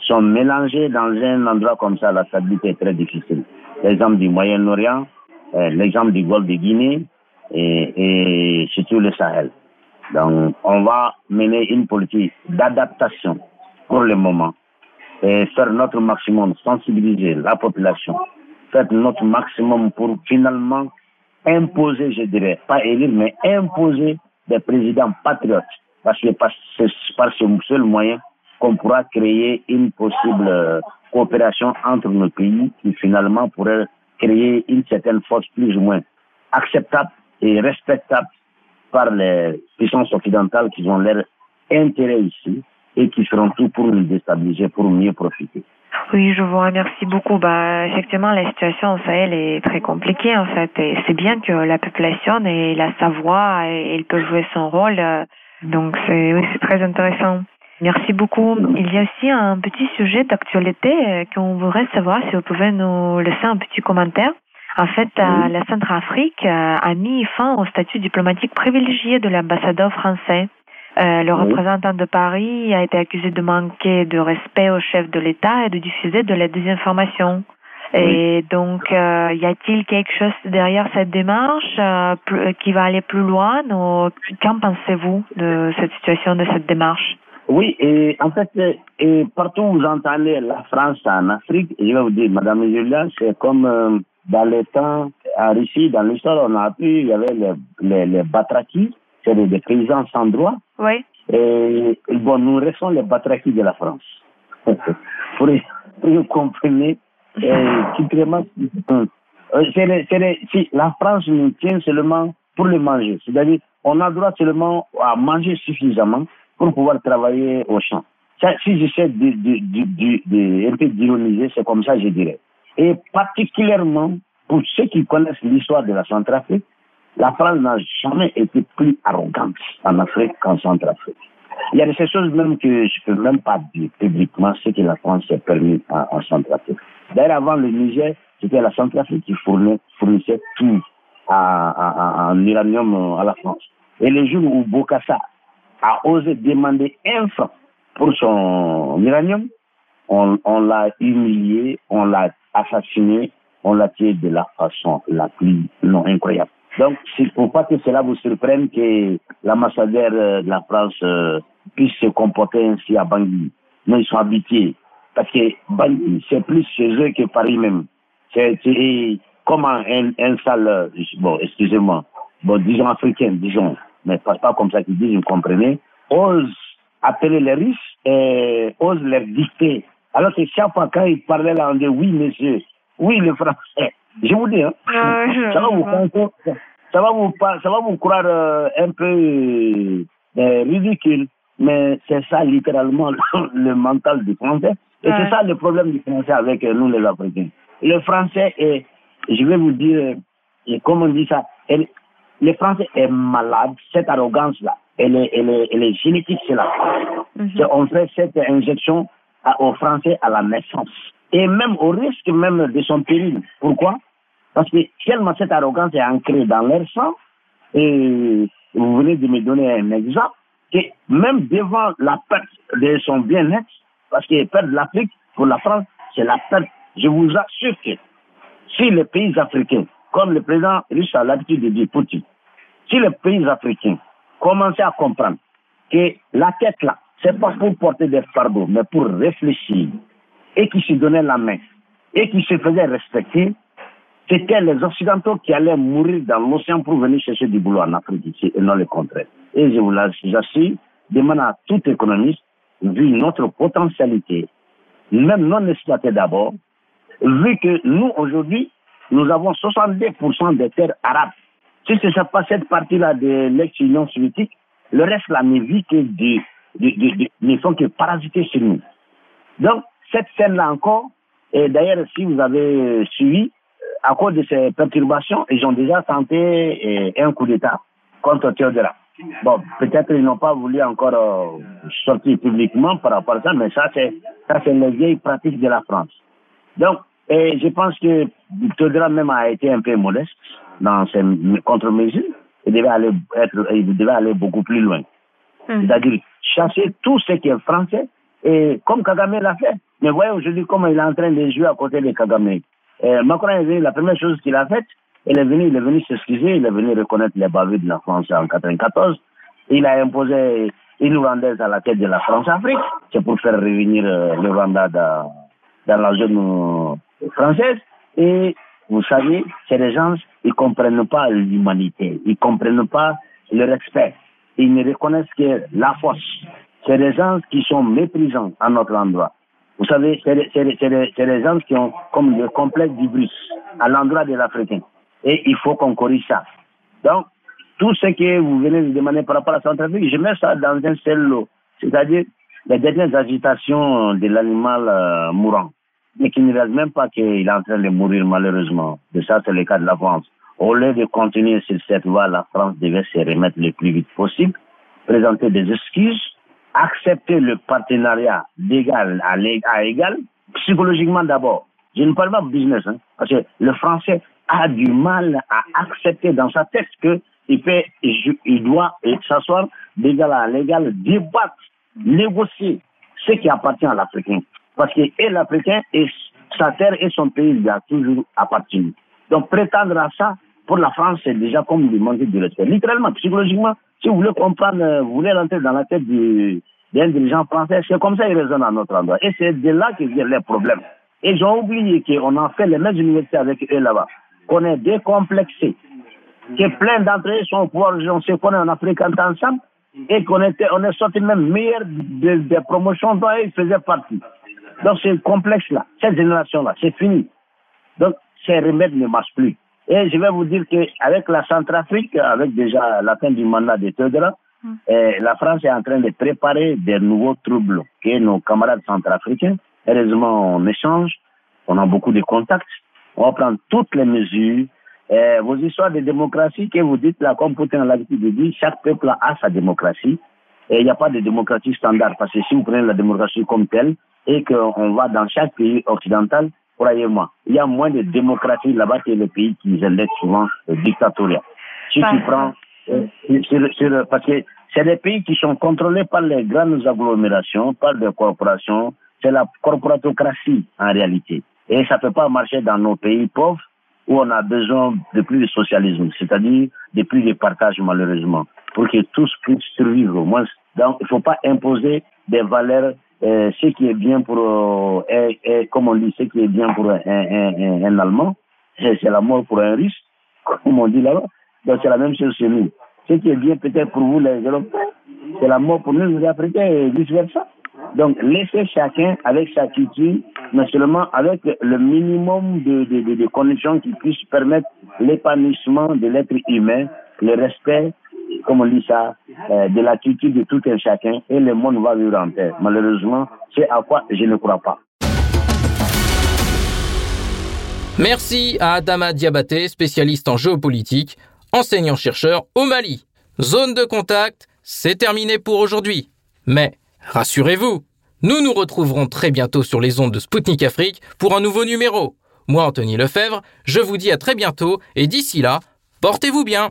sont mélangés dans un endroit comme ça, la stabilité est très difficile. L'exemple du Moyen-Orient, euh, l'exemple du Golfe de Guinée et, surtout le Sahel. Donc, on va mener une politique d'adaptation pour le moment et faire notre maximum, sensibiliser la population, faire notre maximum pour finalement imposer, je dirais, pas élire, mais imposer des présidents patriotes. Parce que c'est par ce seul moyen qu'on pourra créer une possible coopération entre nos pays qui finalement pourrait créer une certaine force plus ou moins acceptable et respectable par les puissances occidentales qui ont leur intérêt ici et qui feront tout pour nous déstabiliser, pour mieux profiter. Oui, je vous remercie beaucoup. Bah, effectivement, la situation au Sahel est très compliquée, en fait. Et c'est bien que la population ait la sa voix et elle peut jouer son rôle. Donc, c'est, oui, très intéressant. Merci beaucoup. Il y a aussi un petit sujet d'actualité euh, qu'on voudrait savoir si vous pouvez nous laisser un petit commentaire. En fait, euh, la Centrafrique euh, a mis fin au statut diplomatique privilégié de l'ambassadeur français. Euh, le représentant de Paris a été accusé de manquer de respect au chef de l'État et de diffuser de la désinformation. Et donc, euh, y a-t-il quelque chose derrière cette démarche euh, qui va aller plus loin? Ou qu'en pensez-vous de cette situation, de cette démarche? Oui, et en fait, et partout où vous entendez la France en Afrique, je vais vous dire, Madame Julia, c'est comme dans le temps, en Russie, dans l'histoire, on a appris, il y avait les, les, les batrakis, c'est des paysans sans droit. Oui. Et bon, nous restons les batraquis de la France. pour, vous comprendre, si la France nous tient seulement pour le manger, c'est-à-dire on a droit seulement à manger suffisamment pour pouvoir travailler au champ. Si j'essaie de, de, de, de, un peu d'ironiser, c'est comme ça je dirais. Et particulièrement pour ceux qui connaissent l'histoire de la Centrafrique, la France n'a jamais été plus arrogante en Afrique qu'en Centrafrique. Il y a des choses même que je ne peux même pas dire publiquement ce que la France s'est permis en, Centrafrique. D'ailleurs, avant le Niger, c'était la Centrafrique qui fournissait, tout en uranium à la France. Et le jour où Bokassa a osé demander un franc pour son uranium, on, on l'a humilié, on l'a assassiné, on l'a tué de la façon la plus non incroyable. Donc, il ne pas que cela vous surprenne que l'ambassadeur euh, de la France euh, puisse se comporter ainsi à Bangui. Mais ils sont habitués. parce que c'est plus chez eux que Paris même. C'est comment un, un sale, bon, excusez-moi, bon, disons africain, disons, mais pas, pas comme ça qu'ils disent, vous comprenez, ose appeler les riches et ose leur dicter. Alors que chaque fois quand ils parlaient là, on dit oui, monsieur, oui, le français. Je vous dis, hein, ça, va vous, ça, va vous, ça va vous croire euh, un peu euh, ridicule, mais c'est ça littéralement le, mental du français. Et c'est ça le problème du français avec euh, nous les Africains. Le français est, je vais vous dire, et comme on dit ça, le français est malade, cette arrogance-là, elle est, elle, est, elle est génétique chez la France. Mhm. On fait cette injection aux Français à la naissance. Et même au risque même de son péril. Pourquoi? Parce que tellement cette arrogance est ancrée dans leur sang, et vous venez de me donner un exemple, que même devant la perte de son bien-être, parce que perdre l'Afrique, pour la France, c'est la perte. Je vous assure que si les pays africains, comme le président russe a l'habitude de dire Poutine, si les pays africains commençaient à comprendre que la tête là, c'est pas pour porter des fardeaux, mais pour réfléchir, et qui se donnaient la main, et qui se faisaient respecter, c'était les Occidentaux qui allaient mourir dans l'océan pour venir chercher du boulot en Afrique ici, et non le contraire. Et je vous l'assure, demande à tout économiste, vu notre potentialité, même non exploitée d'abord, vu que nous, aujourd'hui, nous avons 62% des terres arabes. Si c'est pas cette partie-là de l'ex-Union soviétique, le reste là ne ne font que parasiter sur nous. Donc, cette scène-là encore, et d'ailleurs, si vous avez suivi, à cause de ces perturbations, ils ont déjà tenté un coup d'État contre Théodora. Bon, peut-être ils n'ont pas voulu encore euh, sortir publiquement par rapport à ça, mais ça, c'est ça, c'est les vieilles pratiques de la France. Donc, et je pense que Théodora même a été un peu modeste dans ses contre-mesures. Il devait aller être, il devait aller beaucoup plus loin. Hum. C'est-à-dire chasser tout ce qui est français, et comme Kagame l'a fait. Mais voyez aujourd'hui comment il est en train de jouer à côté de Kagame. Macron est venu, la première chose qu'il a faite, il est venu, il est venu s'excuser, il est venu reconnaître les bavures de la France en 1994. Il a imposé une Rwandaise à la tête de la France-Afrique. C'est pour faire revenir euh, le Rwanda dans, dans la zone euh, française. Et vous savez, ces gens, ils comprennent pas l'humanité, ils comprennent pas le respect. Ils ne reconnaissent que la force. C'est des gens qui sont méprisants à notre endroit. Vous savez, c'est des gens qui ont comme le complexe d'Ibris à l'endroit de l'Africain. Et il faut qu'on corrige ça. Donc, tout ce que vous venez de demander par rapport à Centrafrique, je mets ça dans un seul lot. C'est-à-dire les dernières agitations de l'animal euh, mourant, mais qui ne réalise même pas qu'il est en train de mourir malheureusement. Et ça, c'est le cas de la France. Au lieu de continuer sur cette voie, la France devait se remettre le plus vite possible, présenter des excuses, accepter le partenariat d'égal à, égal, psychologiquement d'abord. Je ne parle pas de business, hein, parce que le français a du mal à accepter dans sa tête qu'il fait, il doit s'asseoir d'égal à l'égal, débattre, négocier ce qui appartient à l'Africain. Parce que et l'Africain et sa terre et son pays lui a toujours appartenu. Donc prétendre à ça, pour la France, c'est déjà comme lui manquer de respect. Littéralement, psychologiquement, si vous voulez comprendre, vous voulez rentrer dans la tête d'un dirigeant français, c'est comme ça qu'il raisonne à notre endroit. Et c'est de là que viennent les problèmes. Et ont oublié qu'on a fait les mêmes universités avec eux là-bas, qu'on est décomplexé, que plein d'entre eux sont au pouvoir, on se connaît en Afrique ensemble, et qu'on était, on est sorti même meilleur des, promotions dont ils faisaient partie. Donc c'est complexe là, cette génération-là, c'est fini. Donc ces remèdes ne marchent plus. Et je vais vous dire qu'avec la Centrafrique, avec déjà la fin du mandat de hmm. eh, la France est en train de préparer des nouveaux troubles que nos camarades centrafricains. Heureusement, on échange, on a beaucoup de contacts, on va prendre toutes les mesures. Eh, vos histoires de démocratie que vous dites là, comme Poutine a l'habitude de dire, chaque peuple a sa démocratie. Et il n'y a pas de démocratie standard, parce que si vous prenez la démocratie comme telle, et qu'on va dans chaque pays occidental, croyez-moi, il y a moins de démocratie là-bas que les pays qui élèvent souvent dictatoriaux. Si tu prends, euh, parce que c'est des pays qui sont contrôlés par les grandes agglomérations, par des corporations, c'est la corporatocratie en réalité. Et ça ne peut pas marcher dans nos pays pauvres où on a besoin de plus de socialisme, c'est-à-dire de plus de partage malheureusement, pour que tous puissent survivre au moins. Donc il ne faut pas imposer des valeurs euh, ce qui est bien pour, euh, est, comme on dit, ce qui est bien pour un, un, un, Allemand, c'est la mort pour un Russe, comme on dit là-bas. Donc c'est la même chose chez nous. Ce qui est bien peut-être pour vous les Européens, c'est la mort pour nous les Africains et vice-versa. Donc laissez chacun avec sa culture, mais seulement avec le minimum de, de, de, de conditions qui puissent permettre l'épanouissement de l'être humain, le respect comme on dit ça, euh, de l'attitude de tout un chacun et le monde va vivre en paix. Malheureusement, c'est à quoi je ne crois pas. Merci à Adama Diabaté, spécialiste en géopolitique, enseignant-chercheur au Mali. Zone de contact, c'est terminé pour aujourd'hui. Mais rassurez-vous, nous nous retrouverons très bientôt sur les ondes de Spoutnik Afrique pour un nouveau numéro. Moi, Anthony Lefebvre, je vous dis à très bientôt et d'ici là, portez-vous bien.